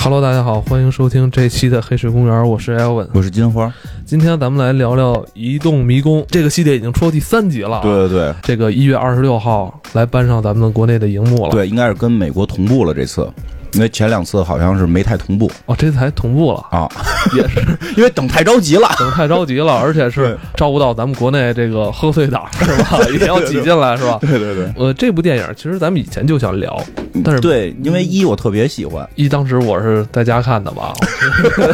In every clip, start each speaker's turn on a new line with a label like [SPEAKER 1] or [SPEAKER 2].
[SPEAKER 1] Hello，大家好，欢迎收听这期的《黑水公园》，我是 Elvin。
[SPEAKER 2] 我是金花。
[SPEAKER 1] 今天咱们来聊聊《移动迷宫》这个系列，已经出到第三集了。，
[SPEAKER 2] 对对对
[SPEAKER 1] 这个一月二十六号来搬上咱们国内的荧幕了。，
[SPEAKER 2] 对，应该是跟美国同步了这次，因为前两次好像是没太同步
[SPEAKER 1] 哦，这次还同步了，
[SPEAKER 2] 啊，
[SPEAKER 1] 也是
[SPEAKER 2] 因为等太着急了。
[SPEAKER 1] 等太着急了，而且是照顾到咱们国内这个贺岁档是吧？也要挤进来是吧？
[SPEAKER 2] 对对对，
[SPEAKER 1] 呃，这部电影其实咱们以前就想聊，但是
[SPEAKER 2] 对，因为一我特别喜欢，
[SPEAKER 1] 一当时我是在家看的吧，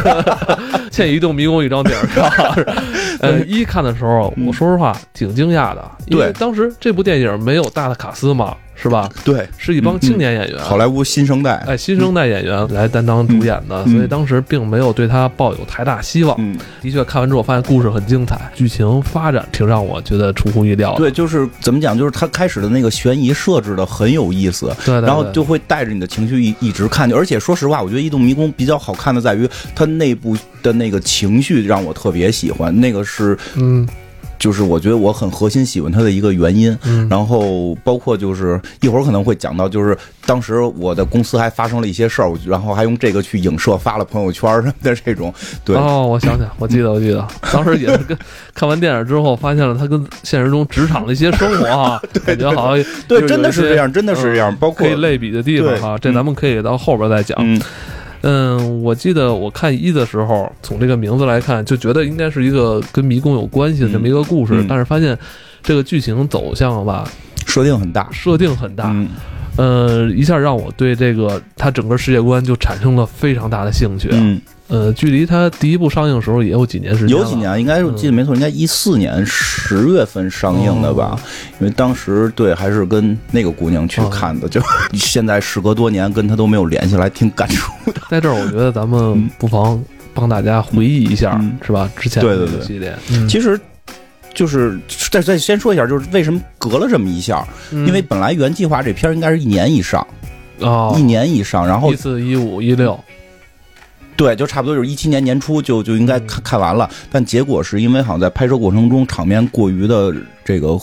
[SPEAKER 1] 欠移动迷宫一张顶儿 是吧？呃，一看的时候，我说实话挺惊讶的，因为当时这部电影没有大的卡斯嘛，是吧？
[SPEAKER 2] 对，
[SPEAKER 1] 是一帮青年演员，
[SPEAKER 2] 好莱坞新生代，
[SPEAKER 1] 哎新生代演员来担当主演的，
[SPEAKER 2] 嗯
[SPEAKER 1] 所以当时并没有对他抱有太大希望。
[SPEAKER 2] 嗯，
[SPEAKER 1] 的确，看完之后发现故事很精彩，剧情发展挺让我觉得出乎意料的。
[SPEAKER 2] 对，就是怎么讲，就是他开始的那个悬疑设置的很有意思。然后就会带着你的情绪一一直看，而且说实话，我觉得《异动迷宫》比较好看的在于它内部的那个情绪让我特别喜欢，那个是
[SPEAKER 1] 嗯
[SPEAKER 2] 就是我觉得我很核心喜欢他的一个原因。
[SPEAKER 1] 嗯，
[SPEAKER 2] 然后包括就是一会儿可能会讲到，就是当时我的公司还发生了一些事儿，我然后还用这个去影射发了朋友圈什么的这种，对。
[SPEAKER 1] 哦，我想想，我记得，我记得，当时也是跟看完电影之后，发现了他跟现实中职场的一些生活 哈，感觉好像
[SPEAKER 2] 对，真的是这样，真的是这样。包括
[SPEAKER 1] 可以类比的地方哈，这咱们可以到后边再讲。
[SPEAKER 2] 嗯，
[SPEAKER 1] 嗯，我记得我看一的时候，从这个名字来看，就觉得应该是一个跟迷宫有关系的这么一个故事，
[SPEAKER 2] 嗯。嗯
[SPEAKER 1] 但是发现这个剧情走向吧，
[SPEAKER 2] 设定很大，
[SPEAKER 1] 设定很大，
[SPEAKER 2] 嗯。
[SPEAKER 1] 呃，一下让我对这个它整个世界观就产生了非常大的兴趣。
[SPEAKER 2] 嗯，
[SPEAKER 1] 呃，距离它第一部上映的时候也有几年时间，
[SPEAKER 2] 有几年，应该是我记得没错，应该一四年十月份上映的吧？因为当时对还是跟那个姑娘去
[SPEAKER 1] 哦
[SPEAKER 2] 看的，就现在时隔多年跟她都没有联系了，还挺感触的。
[SPEAKER 1] 在这儿，我觉得咱们不妨帮大家回忆一下，
[SPEAKER 2] 嗯
[SPEAKER 1] 是吧？之前
[SPEAKER 2] 对对对
[SPEAKER 1] 的系列，嗯
[SPEAKER 2] 其实。就是再再先说一下，就是为什么隔了这么一下？因为本来原计划这片儿应该是一年以上，
[SPEAKER 1] 啊哦，
[SPEAKER 2] 一年以上，然后
[SPEAKER 1] 一四一五一六，
[SPEAKER 2] 对，就差不多就是一七年年初就就应该看看完了，但结果是因为好像在拍摄过程中场面过于的这个。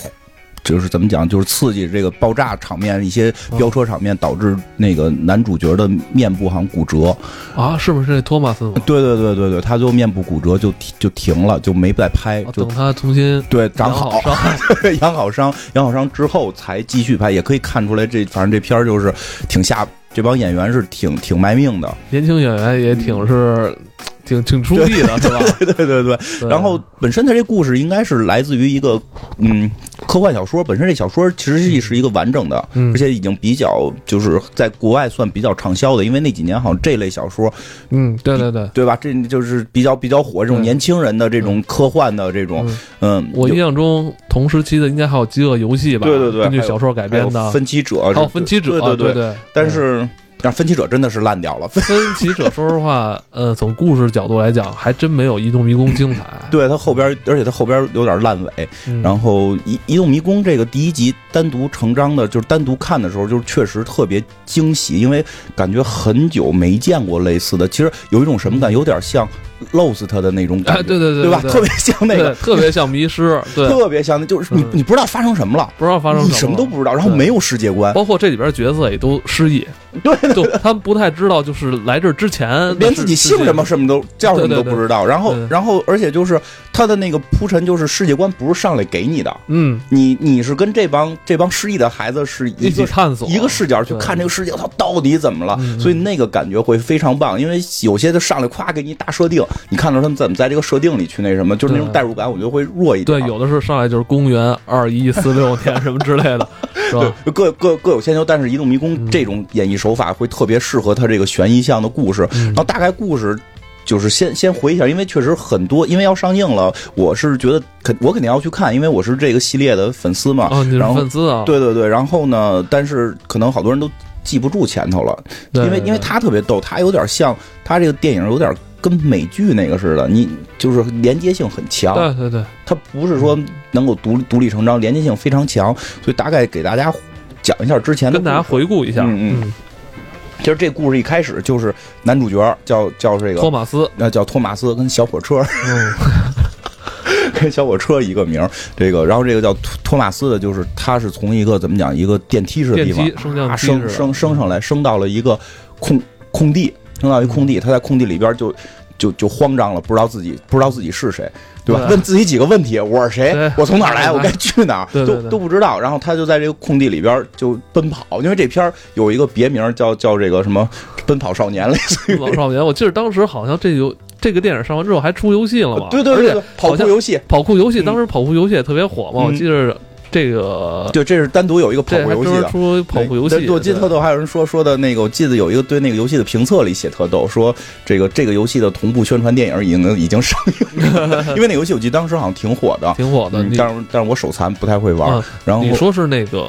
[SPEAKER 2] 就是怎么讲，就是刺激这个爆炸场面，一些飙车场面，导致那个男主角的面部好像骨折。
[SPEAKER 1] 啊，是不是那托马斯？
[SPEAKER 2] 对对对对对，他就面部骨折就就停了，就没再拍，就
[SPEAKER 1] 啊等他重新
[SPEAKER 2] 对长好，
[SPEAKER 1] 伤，
[SPEAKER 2] 养好伤，养好伤之后才继续拍。也可以看出来这，反正这片儿就是挺下，这帮演员是挺挺卖命的。
[SPEAKER 1] 年轻演员也挺是挺挺出力的，是吧？
[SPEAKER 2] 对对对对。然后本身它这故事应该是来自于一个嗯科幻小说，本身这小说其实是是一个完整的，
[SPEAKER 1] 嗯
[SPEAKER 2] 而且已经比较就是在国外算比较畅销的，因为那几年好像这类小说
[SPEAKER 1] 嗯，对对对。
[SPEAKER 2] 对吧？这就是比较比较火，这种年轻人的这种科幻的这种
[SPEAKER 1] 嗯，我印象中同时期的应该还有《饥饿游戏》吧？
[SPEAKER 2] 对对对
[SPEAKER 1] 根据小说改编的。
[SPEAKER 2] 分歧者，
[SPEAKER 1] 还有分歧者，
[SPEAKER 2] 对对。
[SPEAKER 1] 对对。
[SPEAKER 2] 但是让分歧者真的是烂掉了，
[SPEAKER 1] 分歧者，说实话，呃，从故事角度来讲，还真没有《移动迷宫》精彩。
[SPEAKER 2] 对它后边，而且它后边有点烂尾。
[SPEAKER 1] 嗯，
[SPEAKER 2] 然后《移移动迷宫》这个第一集单独成章的，就是单独看的时候，就是确实特别惊喜，因为感觉很久没见过类似的。其实有一种什么感，有点像 Lost 的那种感
[SPEAKER 1] 哎，
[SPEAKER 2] 觉，
[SPEAKER 1] 对对对
[SPEAKER 2] 吧？
[SPEAKER 1] 对
[SPEAKER 2] 特别像那个，
[SPEAKER 1] 特别像迷失，对，
[SPEAKER 2] 特别像，就是你
[SPEAKER 1] 嗯。
[SPEAKER 2] 你不知道发生什么了，
[SPEAKER 1] 不知道发生什么你
[SPEAKER 2] 什么都不知道，然后没有世界观，
[SPEAKER 1] 包括这里边角色也都失忆，
[SPEAKER 2] 对，
[SPEAKER 1] 就他们不太知道，就是来这儿之前
[SPEAKER 2] 连自己姓什么什么都叫什么都不知道。然后
[SPEAKER 1] 对。
[SPEAKER 2] 然后而且就是他的那个铺陈，就是世界观不是上来给你的，
[SPEAKER 1] 嗯，
[SPEAKER 2] 你你是跟这帮这帮失忆的孩子是一个
[SPEAKER 1] 探索。
[SPEAKER 2] 一个视角去看这个世界，它到底怎么了？所以那个感觉会非常棒，因为有些就上来夸给你大设定，你看到他们怎么在这个设定里去那什么，就是那种代入感，我觉得会弱一点。
[SPEAKER 1] 对，有的时候上来就是公元二一四六年什么之类的，是吧？
[SPEAKER 2] 对各各各有千秋，但是《移动迷宫
[SPEAKER 1] 嗯》
[SPEAKER 2] 这种演绎手法会特别适合他这个悬疑向的故事。
[SPEAKER 1] 嗯
[SPEAKER 2] 然后大概故事就是先先回一下，因为确实很多，因为要上映了，我是觉得肯我肯定要去看，因为我是这个系列的粉丝嘛。
[SPEAKER 1] 哦，你是
[SPEAKER 2] 然后
[SPEAKER 1] 粉丝啊？
[SPEAKER 2] 对对对，然后呢，但是可能好多人都记不住前头了，
[SPEAKER 1] 对，
[SPEAKER 2] 因为因为他特别逗，他有点像他这个电影有点跟美剧那个似的，你就是连接性很强，
[SPEAKER 1] 对对对，
[SPEAKER 2] 它不是说能够独独立成章，连接性非常强，所以大概给大家讲一下之前的
[SPEAKER 1] 跟大家回顾一下，
[SPEAKER 2] 嗯
[SPEAKER 1] 嗯，
[SPEAKER 2] 其实这故事一开始就是男主角叫叫这个
[SPEAKER 1] 托马斯，
[SPEAKER 2] 呃叫托马斯，跟小火车
[SPEAKER 1] 嗯，
[SPEAKER 2] 跟小火车一个名儿。这个，然后这个叫托托马斯的，就是他是从一个怎么讲一个电梯式的地方
[SPEAKER 1] 升
[SPEAKER 2] 升升上来，升到了一个空空地。停到一空地，他在空地里边就就就慌张了，不知道自己不知道自己是谁，对吧？
[SPEAKER 1] 对
[SPEAKER 2] 问自己几个问题：我是谁？我从哪儿来？我该去哪儿？都都不知道。然后他就在这个空地里边就奔跑，因为这片儿有一个别名叫叫这个什么“奔跑少年”，类似于
[SPEAKER 1] 老少年，我记得当时好像这游这个电影上完之后还出游戏了嘛？
[SPEAKER 2] 对对对对，跑酷游戏。
[SPEAKER 1] 跑酷游戏，
[SPEAKER 2] 嗯
[SPEAKER 1] 当时跑酷游戏也特别火嘛。
[SPEAKER 2] 嗯
[SPEAKER 1] 我记得这个
[SPEAKER 2] 对，这是单独有一个跑
[SPEAKER 1] 这还专门
[SPEAKER 2] 酷游戏的。
[SPEAKER 1] 出跑酷游戏
[SPEAKER 2] 对，我记得特逗，还有人说说的那个，我记得有一个对那个游戏的评测里写特逗，说这个这个游戏的同步宣传电影已经已经上映了，因为那游戏我记得当时好像挺火的，
[SPEAKER 1] 挺火的。
[SPEAKER 2] 嗯但是但是我手残不太会玩，
[SPEAKER 1] 嗯
[SPEAKER 2] 然后
[SPEAKER 1] 你说是那个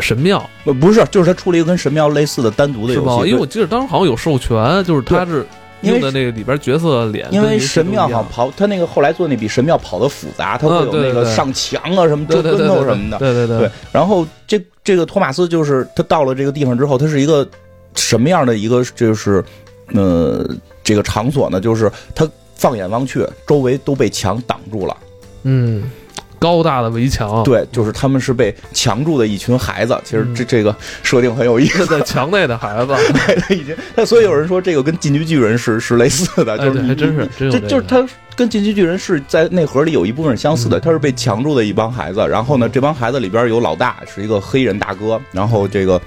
[SPEAKER 1] 神庙
[SPEAKER 2] 呃不是，就是他出了一个跟神庙类似的单独的？游戏，对
[SPEAKER 1] 因为我记得当时好像有授权，就是他是用的那个里边角色脸，
[SPEAKER 2] 因为神庙好像跑，他那个后来做那比神庙跑的复杂，他会有那个上墙啊什么
[SPEAKER 1] 对
[SPEAKER 2] 折
[SPEAKER 1] 对对对
[SPEAKER 2] 跟头什么的，
[SPEAKER 1] 对对对
[SPEAKER 2] 对，然后这这个托马斯就是他到了这个地方之后，他是一个什么样的一个就是呃这个场所呢？就是他放眼望去，周围都被墙挡住了。
[SPEAKER 1] 嗯，高大的围墙，
[SPEAKER 2] 对，就是他们是被墙住的一群孩子。其实
[SPEAKER 1] 嗯
[SPEAKER 2] 这这个设定很有意思。
[SPEAKER 1] 在墙内的孩子，
[SPEAKER 2] 已经，那所以有人说这个跟《进击巨人》是是类似的，
[SPEAKER 1] 哎
[SPEAKER 2] 就是
[SPEAKER 1] 还真是真这个
[SPEAKER 2] 就是他跟《进击巨人》是在内核里有一部分相似的，
[SPEAKER 1] 嗯
[SPEAKER 2] 他是被强住的一帮孩子。然后呢，这帮孩子里边有老大是一个黑人大哥，然后这个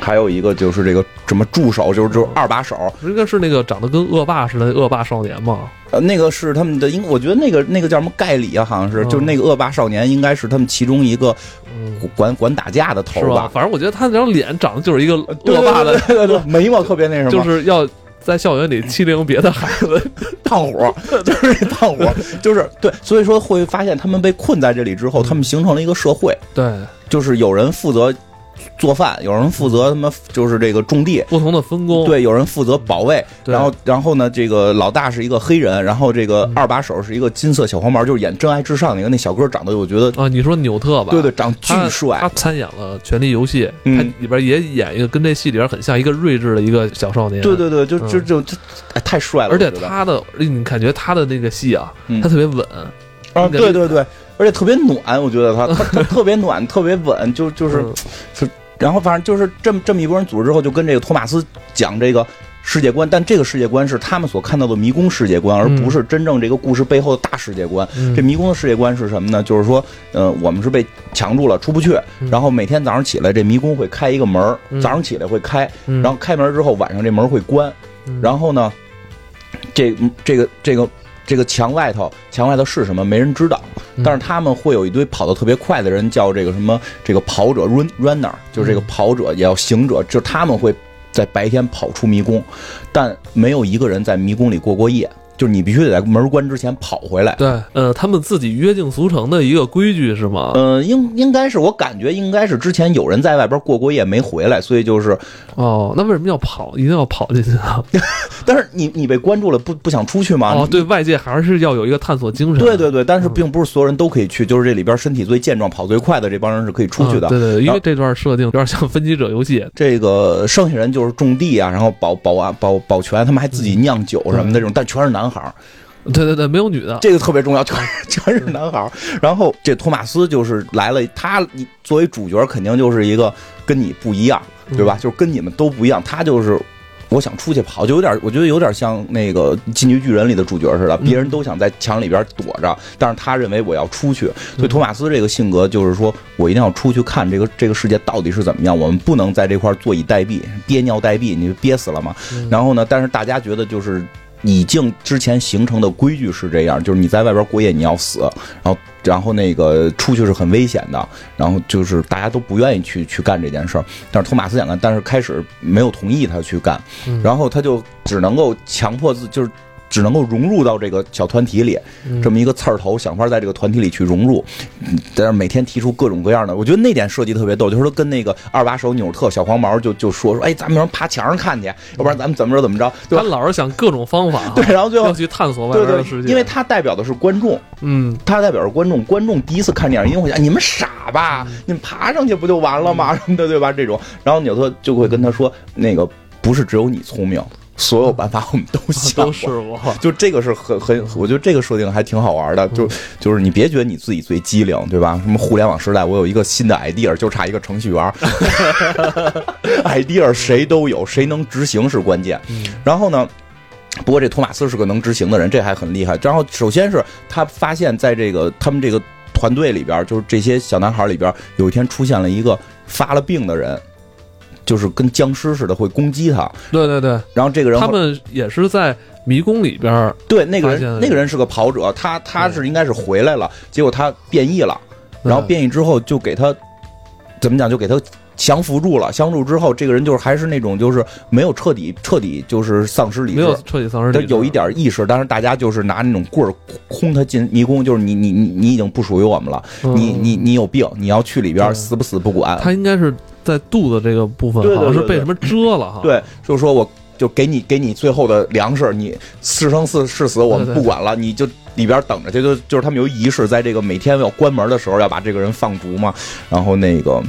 [SPEAKER 2] 还有一个就是这个什么助手，就是就是二把手，
[SPEAKER 1] 应该是那个长得跟恶霸似的恶霸少年嘛？
[SPEAKER 2] 呃，那个是他们的，应我觉得那个那个叫什么盖里啊，好像是，
[SPEAKER 1] 嗯
[SPEAKER 2] 就是那个恶霸少年，应该是他们其中一个
[SPEAKER 1] 嗯，
[SPEAKER 2] 管管打架的头
[SPEAKER 1] 是吧？？反正我觉得他那张脸长得就是一个恶霸的，
[SPEAKER 2] 对对对对 眉毛特别那什么，
[SPEAKER 1] 就是要在校园里欺凌别的孩子。
[SPEAKER 2] 胖虎，就是这胖虎，就是对，所以说会发现他们被困在这里之后，他们形成了一个社会，
[SPEAKER 1] 对，
[SPEAKER 2] 就是有人负责做饭，有人负责他妈就是这个种地。
[SPEAKER 1] 不同的分工。
[SPEAKER 2] 对，有人负责保卫，然后，然后呢，这个老大是一个黑人，然后这个
[SPEAKER 1] 嗯
[SPEAKER 2] 二把手是一个金色小黄毛，就是演《真爱至上》那个那小哥，长得我觉得，
[SPEAKER 1] 啊，你说纽特吧？
[SPEAKER 2] 对对，长巨帅
[SPEAKER 1] 他，参演了《权力游戏》，
[SPEAKER 2] 嗯
[SPEAKER 1] 他里边也演一个跟这戏里边很像一个睿智的一个小少年。
[SPEAKER 2] 对对对，就
[SPEAKER 1] 嗯
[SPEAKER 2] 就就就，哎，太帅了，
[SPEAKER 1] 而且他的，你感觉他的那个戏啊，
[SPEAKER 2] 嗯
[SPEAKER 1] 他特别稳。
[SPEAKER 2] 啊，对对对，而且特别暖，我觉得他他他特别暖，特别稳，就就是
[SPEAKER 1] 嗯
[SPEAKER 2] 然后反正就是这么这么一拨人组织之后，就跟这个托马斯讲这个世界观，但这个世界观是他们所看到的迷宫世界观，而
[SPEAKER 1] 嗯
[SPEAKER 2] 不是真正这个故事背后的大世界观。
[SPEAKER 1] 嗯
[SPEAKER 2] 这迷宫的世界观是什么呢？就是说，呃，我们是被强住了，出不去。
[SPEAKER 1] 嗯
[SPEAKER 2] 然后每天早上起来，这迷宫会开一个门早上起来会开，
[SPEAKER 1] 嗯
[SPEAKER 2] 然后开门之后，晚上这门会关。
[SPEAKER 1] 嗯
[SPEAKER 2] 然后呢，这这个这个这个墙外头，墙外头是什么？没人知道。
[SPEAKER 1] 嗯
[SPEAKER 2] 但是他们会有一堆跑得特别快的人，叫这个什么这个跑者 run runner，就是这个
[SPEAKER 1] 嗯
[SPEAKER 2] 跑者也要行者，就是他们会在白天跑出迷宫，但没有一个人在迷宫里过过夜。就是你必须得在门关之前跑回来。
[SPEAKER 1] 对，呃，他们自己约定俗成的一个规矩是吗？
[SPEAKER 2] 呃，应应该是我感觉应该是之前有人在外边过过夜没回来，所以就是，
[SPEAKER 1] 哦，那为什么要跑？一定要跑进去啊？
[SPEAKER 2] 但是你你被关住了，不不想出去吗？
[SPEAKER 1] 哦，对外界还是要有一个探索精神。
[SPEAKER 2] 对对对，但是并不是所有人都可以去，就是这里边身体最健壮、跑最快的这帮人是可以出去的。
[SPEAKER 1] 啊对对对，因为这段设定有点像分级者游戏。
[SPEAKER 2] 这个剩下人就是种地啊，然后保保安保保全，他们还自己酿酒什么的这种，但全是男孩儿，
[SPEAKER 1] 对对对，没有女的。
[SPEAKER 2] 这个特别重要，全是 全是男孩儿。然后这托马斯就是来了，他作为主角肯定就是一个跟你不一样，对吧？就是跟你们都不一样，他就是。我想出去跑，就有点，我觉得有点像那个《进击巨人》里的主角似的，别人都想在墙里边躲着，但是他认为我要出去。所以托马斯这个性格就是说我一定要出去看这个这个世界到底是怎么样，我们不能在这块坐以待毙，憋尿待毙，你就憋死了嘛。
[SPEAKER 1] 嗯
[SPEAKER 2] 然后呢，但是大家觉得就是已经之前形成的规矩是这样，就是你在外边过夜你要死，然后然后那个出去是很危险的，然后就是大家都不愿意去去干这件事儿，但是托马斯想干，但是开始没有同意他去干，
[SPEAKER 1] 嗯
[SPEAKER 2] 然后他就只能够强迫自就是。只能够融入到这个小团体里，
[SPEAKER 1] 嗯
[SPEAKER 2] 这么一个刺儿头，想法在这个团体里去融入，嗯在那每天提出各种各样的，我觉得那点设计特别逗，就是说跟那个二把手纽特小黄毛就就说说，哎，咱们要爬墙上看去，要不然咱们怎么着怎么着，对吧？
[SPEAKER 1] 他老是想各种方法啊，
[SPEAKER 2] 对，然后最后
[SPEAKER 1] 要去探索外
[SPEAKER 2] 对对
[SPEAKER 1] 边的世，界。
[SPEAKER 2] 因为他代表的是观众，
[SPEAKER 1] 嗯，
[SPEAKER 2] 他代表是观众，观众第一次看电影一定会想，你们傻吧？你们爬上去不就完了吗？什么的，对吧？这种，然后纽特就会跟他说，那个不是只有你聪明，所有办法我们都想
[SPEAKER 1] 都试
[SPEAKER 2] 过。
[SPEAKER 1] 过，
[SPEAKER 2] 就这个是很很，我觉得这个设定还挺好玩的。就就是你别觉得你自己最机灵，对吧？什么互联网时代，我有一个新的 idea，就差一个程序员。idea 谁都有，谁能执行是关键。然后呢？不过这托马斯是个能执行的人，这还很厉害。然后首先是他发现，在这个他们这个团队里边，就是这些小男孩里边，有一天出现了一个发了病的人，就是跟僵尸似的会攻击他。
[SPEAKER 1] 对对对，
[SPEAKER 2] 然后这个人
[SPEAKER 1] 他们也是在迷宫里边，
[SPEAKER 2] 对那个人，那个人是个跑者，他他是应该是回来了，结果他变异了，然后变异之后就给他怎么讲，就给他降服住了。降服住之后，这个人就是还是那种就是没有彻底彻底就是丧失理智
[SPEAKER 1] 没有。彻底丧失理智，
[SPEAKER 2] 他有一点意识，但是大家就是拿那种棍儿轰他进迷宫，就是你你你你已经不属于我们了，
[SPEAKER 1] 嗯
[SPEAKER 2] 你你你有病，你要去里边死不死不管。
[SPEAKER 1] 他应该是在肚子这个部分，好像是被什么遮了哈。
[SPEAKER 2] 对，就是说我就给你给你最后的粮食，你是生是是死我们不管了，你就里边等着去。就就是他们有仪式，在这个每天要关门的时候要把这个人放逐嘛，然后那个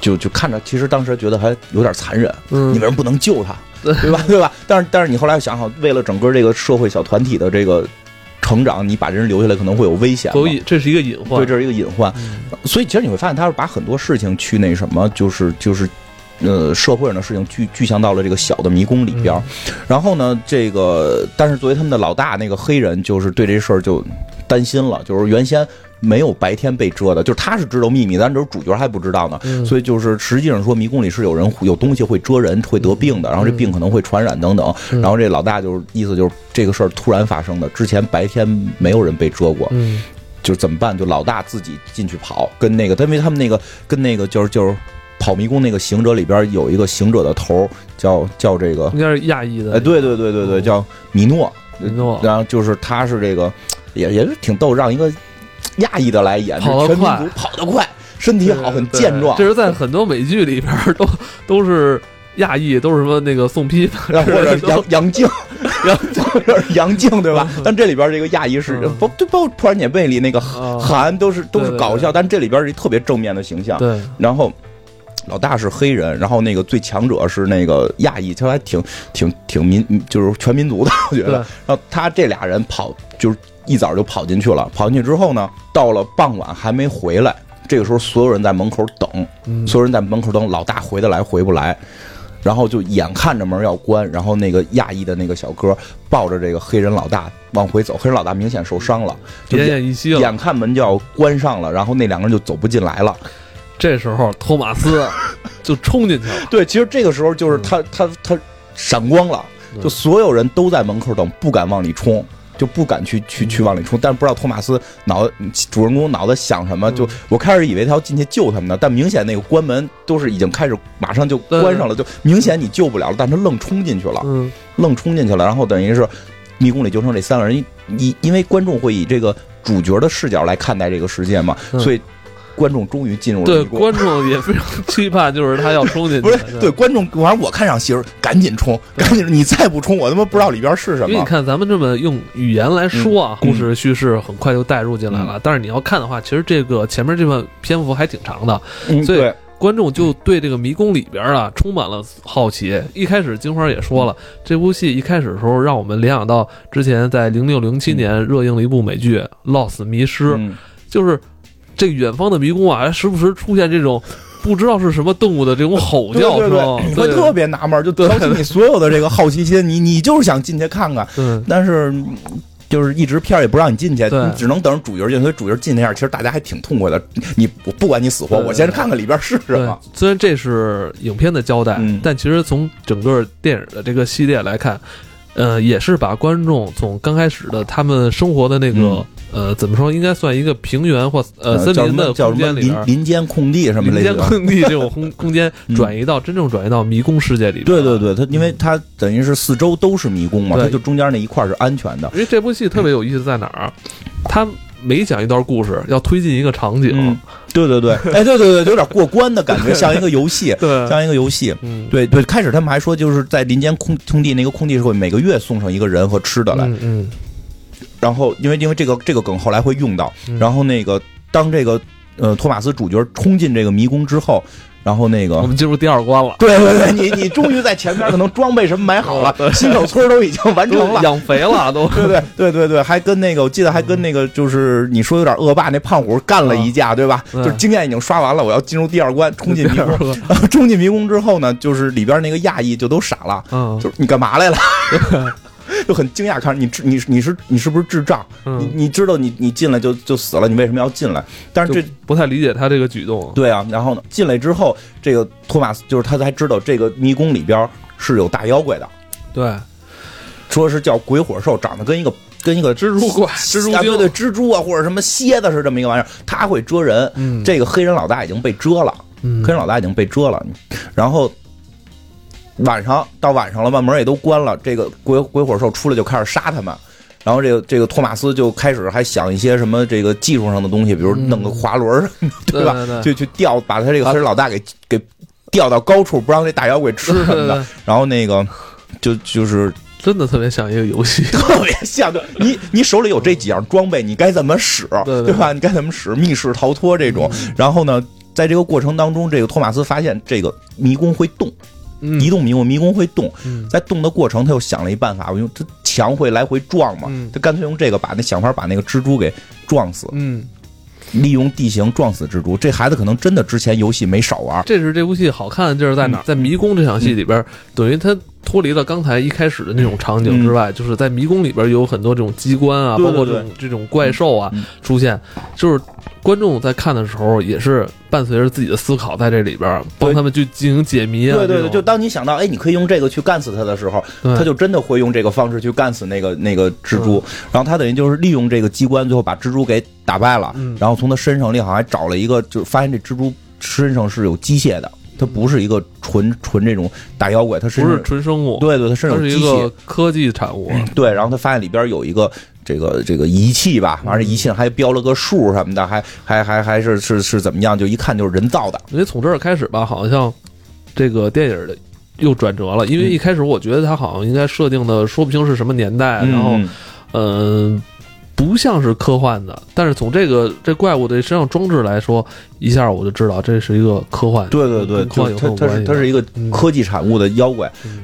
[SPEAKER 2] 就就看着，其实当时觉得还有点残忍，
[SPEAKER 1] 嗯，
[SPEAKER 2] 你为什么不能救他，对吧？对吧？但是但是你后来想想，为了整个这个社会小团体的这个成长，你把人留下来可能会有危险。
[SPEAKER 1] 所以这是一个隐患。
[SPEAKER 2] 对，这是一个隐患。
[SPEAKER 1] 嗯
[SPEAKER 2] 所以其实你会发现，他是把很多事情去那什么，就是就是。呃，社会上的事情具具象到了这个小的迷宫里边儿，然后呢，这个但是作为他们的老大那个黑人，就是对这事儿就担心了，就是原先没有白天被蛰的，就是他是知道秘密，但是主角还不知道呢，
[SPEAKER 1] 嗯。
[SPEAKER 2] 所以就是实际上说迷宫里是有人有东西会蛰人，会得病的，然后这病可能会传染等等，
[SPEAKER 1] 嗯。
[SPEAKER 2] 然后这老大就是意思就是这个事儿突然发生的，之前白天没有人被蛰过，
[SPEAKER 1] 嗯。
[SPEAKER 2] 就是怎么办？就老大自己进去跑，跟那个，因为他们那个跟那个就是就是跑迷宫那个行者里边有一个行者的头叫叫这个
[SPEAKER 1] 应，该是亚裔的。
[SPEAKER 2] 哎，对对对对对，
[SPEAKER 1] 哦。
[SPEAKER 2] 叫米诺，
[SPEAKER 1] 米诺。
[SPEAKER 2] 然后就是他是这个也也是挺逗，让一个亚裔的来演，
[SPEAKER 1] 跑得快
[SPEAKER 2] 全民族跑得快，身体好，很健壮。
[SPEAKER 1] 这，是在很多美剧里边都都是亚裔，都是什么那个宋批发，
[SPEAKER 2] 然后或者杨杨静，
[SPEAKER 1] 杨
[SPEAKER 2] 或者杨静 对吧？但这里边这个亚裔是
[SPEAKER 1] 嗯。
[SPEAKER 2] 不对，包括《突然间贝里》那个
[SPEAKER 1] 啊
[SPEAKER 2] 韩都是都是搞笑，但这里边是一特别正面的形象。
[SPEAKER 1] 对，
[SPEAKER 2] 然后老大是黑人，然后那个最强者是那个亚裔，他还挺挺挺民，就是全民族的，我觉得。然后他这俩人跑，就是一早就跑进去了。跑进去之后呢，到了傍晚还没回来，这个时候所有人在门口等，
[SPEAKER 1] 嗯
[SPEAKER 2] 所有人在门口等，老大回得来回不来。然后就眼看着门要关，然后那个亚裔的那个小哥抱着这个黑人老大往回走，黑人老大明显受伤了，就
[SPEAKER 1] 奄
[SPEAKER 2] 眼
[SPEAKER 1] 奄一息了。
[SPEAKER 2] 眼看门就要关上了，然后那两个人就走不进来了。
[SPEAKER 1] 这时候托马斯就冲进去了，
[SPEAKER 2] 对，其实这个时候就是他他他闪光了，
[SPEAKER 1] 嗯
[SPEAKER 2] 就所有人都在门口等，不敢往里冲。就不敢去去去往里冲，但不知道托马斯脑主人公脑子想什么，就我开始以为他要进去救他们呢，但明显那个关门都是已经开始马上就关上了，就明显你救不了了，但他愣冲进去了，
[SPEAKER 1] 嗯，
[SPEAKER 2] 愣冲进去了，然后等于是迷宫里就剩这三个人，因因为观众会以这个主角的视角来看待这个世界嘛，
[SPEAKER 1] 嗯。
[SPEAKER 2] 所以观众终于进入了
[SPEAKER 1] 对，观众也非常期盼，就是他要冲进去，
[SPEAKER 2] 不是对。观众，反正我看上戏儿 赶紧冲，赶紧，你再不冲，我他妈不知道里边是什么。
[SPEAKER 1] 因为你看咱们这么用语言来说啊，
[SPEAKER 2] 嗯。
[SPEAKER 1] 故事叙事很快就带入进来了。但是你要看的话，其实这个前面这段篇幅还挺长的，
[SPEAKER 2] 嗯，
[SPEAKER 1] 所以
[SPEAKER 2] 对，
[SPEAKER 1] 观众就对这个迷宫里边啊充满了好奇。一开始金花也说了，这部戏一开始的时候让我们联想到之前在零六零七年热映了一部美剧《Lost 迷失》，
[SPEAKER 2] 嗯。
[SPEAKER 1] 就是这个远方的迷宫啊，还时不时出现这种不知道是什么动物的这种吼叫
[SPEAKER 2] 对对，
[SPEAKER 1] 声，
[SPEAKER 2] 你会特别纳闷，就挑起你所有的这个好奇心，你你就是想进去看看，
[SPEAKER 1] 对。
[SPEAKER 2] 但是。嗯就是一直片儿也不让你进去，你只能等着主角进，所以主角进那样，其实大家还挺痛快的。你我不管你死活，我先看看里边是什么。，
[SPEAKER 1] 虽然这是影片的交代，
[SPEAKER 2] 嗯。
[SPEAKER 1] 但其实从整个电影的这个系列来看，呃，也是把观众从刚开始的他们生活的那个、
[SPEAKER 2] 嗯
[SPEAKER 1] 呃，怎么说，应该算一个平原或呃森林的空间里边
[SPEAKER 2] 林。林间空地什么的
[SPEAKER 1] 林间。空地这种空空间
[SPEAKER 2] 嗯
[SPEAKER 1] 转移到真正转移到迷宫世界里边，
[SPEAKER 2] 对对对，它因为它等于是四周都是迷宫嘛，
[SPEAKER 1] 对
[SPEAKER 2] 它就中间那一块是安全的。
[SPEAKER 1] 因为这部戏特别有意思在哪儿？它每讲一段故事要推进一个场景，
[SPEAKER 2] 嗯，对对对，哎，对对对，有点过关的感觉，像一个游戏，
[SPEAKER 1] 对，
[SPEAKER 2] 像一个游戏。
[SPEAKER 1] 嗯，
[SPEAKER 2] 对对，开始他们还说，就是在林间空空地那个空地是会每个月送上一个人和吃的来，
[SPEAKER 1] 嗯嗯。
[SPEAKER 2] 然后因为因为这个这个梗后来会用到，
[SPEAKER 1] 嗯。
[SPEAKER 2] 然后那个当这个呃，托马斯主角冲进这个迷宫之后，然后那个
[SPEAKER 1] 我们进入第二关了，
[SPEAKER 2] 对对对，你你终于在前面可能装备什么买好了，新手村都已经完成了。
[SPEAKER 1] 养肥了 都，
[SPEAKER 2] 对对对对对，还跟那个我记得还跟那个就是你说有点恶霸那胖虎干了一架，对吧？
[SPEAKER 1] 嗯
[SPEAKER 2] 就是经验已经刷完了，我要进入第二关，冲进迷宫。冲进迷宫之后呢，就是里边那个亚裔就都傻了，
[SPEAKER 1] 嗯，
[SPEAKER 2] 就是你干嘛来了？就很惊讶，看你智你你是你是不是智障？你
[SPEAKER 1] 嗯，
[SPEAKER 2] 你知道你你进来就就死了，你为什么要进来？但是这
[SPEAKER 1] 不太理解他这个举动，
[SPEAKER 2] 对啊，然后呢，进来之后，这个托马斯就是他才知道这个迷宫里边是有大妖怪的，
[SPEAKER 1] 对，
[SPEAKER 2] 说是叫鬼火兽，长得跟一个跟一个
[SPEAKER 1] 蜘蛛怪蜘蛛
[SPEAKER 2] 对对，蜘蛛啊或者什么蝎子是这么一个玩意儿，它会蛰人。
[SPEAKER 1] 嗯，
[SPEAKER 2] 这个黑人老大已经被蛰了，
[SPEAKER 1] 嗯
[SPEAKER 2] 黑人老大已经被蛰了，然后。晚上到晚上了嘛，门也都关了。这个鬼鬼火兽出来就开始杀他们，然后这个这个托马斯就开始还想一些什么这个技术上的东西，比如弄个滑轮儿，对吧？
[SPEAKER 1] 对对
[SPEAKER 2] 就去吊把他这个黑人老大给给吊到高处，不让这大妖怪吃什么的。然后那个就就是
[SPEAKER 1] 真的特别像一个游戏，
[SPEAKER 2] 特别像，对你你手里有这几样装备，你该怎么使，
[SPEAKER 1] 对对
[SPEAKER 2] 吧？你该怎么使，密室逃脱这种。然后呢，在这个过程当中，这个托马斯发现这个迷宫会动，
[SPEAKER 1] 嗯
[SPEAKER 2] 移动迷宫迷宫会动，
[SPEAKER 1] 嗯
[SPEAKER 2] 在动的过程，他又想了一办法，我用这墙会来回撞嘛，
[SPEAKER 1] 嗯
[SPEAKER 2] 他干脆用这个把那想法把那个蜘蛛给撞死，
[SPEAKER 1] 嗯，
[SPEAKER 2] 利用地形撞死蜘蛛。这孩子可能真的之前游戏没少玩。
[SPEAKER 1] 这是这部戏好看的地儿在哪儿？在迷宫这场戏里边，等于它脱离了刚才一开始的那种场景之外，就是在迷宫里边有很多这种机关啊，
[SPEAKER 2] 对对
[SPEAKER 1] 包括这种这种怪兽啊
[SPEAKER 2] 嗯
[SPEAKER 1] 出现，就是观众在看的时候也是伴随着自己的思考在这里边，帮他们去进行解谜啊。
[SPEAKER 2] 对对对，就当你想到，哎，你可以用这个去干死他的时候，他就真的会用这个方式去干死那个那个蜘
[SPEAKER 1] 嗯。
[SPEAKER 2] 蛛。然后他等于就是利用这个机关，最后把蜘蛛给打败了。
[SPEAKER 1] 嗯。
[SPEAKER 2] 然后从他身上里好像还找了一个，就发现这蜘蛛身上是有机械的，它不是一个纯纯这种大妖怪，它是
[SPEAKER 1] 不是纯生物，
[SPEAKER 2] 对对，它身
[SPEAKER 1] 它
[SPEAKER 2] 上
[SPEAKER 1] 是一个。科技产物。
[SPEAKER 2] 对，然后他发现里边有一个这个这个仪器吧，完了仪器上还标了个数什么的，还还还还是是是怎么样？就一看就是人造的。
[SPEAKER 1] 因为从这儿开始吧，好像这个电影的又转折了。因为一开始我觉得它好像应该设定的说不清是什么年代，然后
[SPEAKER 2] 嗯
[SPEAKER 1] 嗯、不像是科幻的，但是从这个这怪物的身上装置来说，一下我就知道这是一个科幻。
[SPEAKER 2] 对对对，
[SPEAKER 1] 科幻
[SPEAKER 2] 就它它？是它是一个
[SPEAKER 1] 嗯
[SPEAKER 2] 科技产物的妖怪。
[SPEAKER 1] 嗯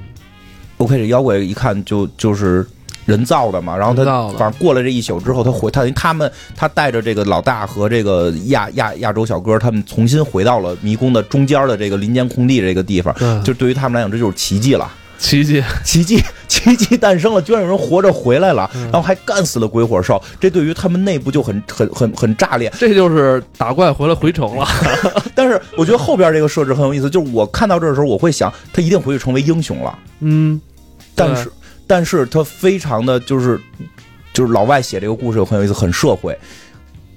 [SPEAKER 2] OK，这妖怪一看就就是人造的嘛，然后他反正过了这一宿之后，他回他他们他带着这个老大和这个亚亚亚洲小哥，他们重新回到了迷宫的中间的这个林间空地这个地方。
[SPEAKER 1] 对，
[SPEAKER 2] 就对于他们来讲，这就是奇迹了，
[SPEAKER 1] 奇迹。
[SPEAKER 2] 奇迹，奇迹诞生了，居然有人活着回来了，
[SPEAKER 1] 嗯
[SPEAKER 2] 然后还干死了鬼火兽，这对于他们内部就很很很很炸裂。
[SPEAKER 1] 这就是打怪回来回城了。
[SPEAKER 2] 但是我觉得后边这个设置很有意思，就是我看到这儿的时候，我会想，他一定回去成为英雄了。
[SPEAKER 1] 嗯，
[SPEAKER 2] 但是，但是他非常的就是，就是老外写这个故事很有意思，很社会，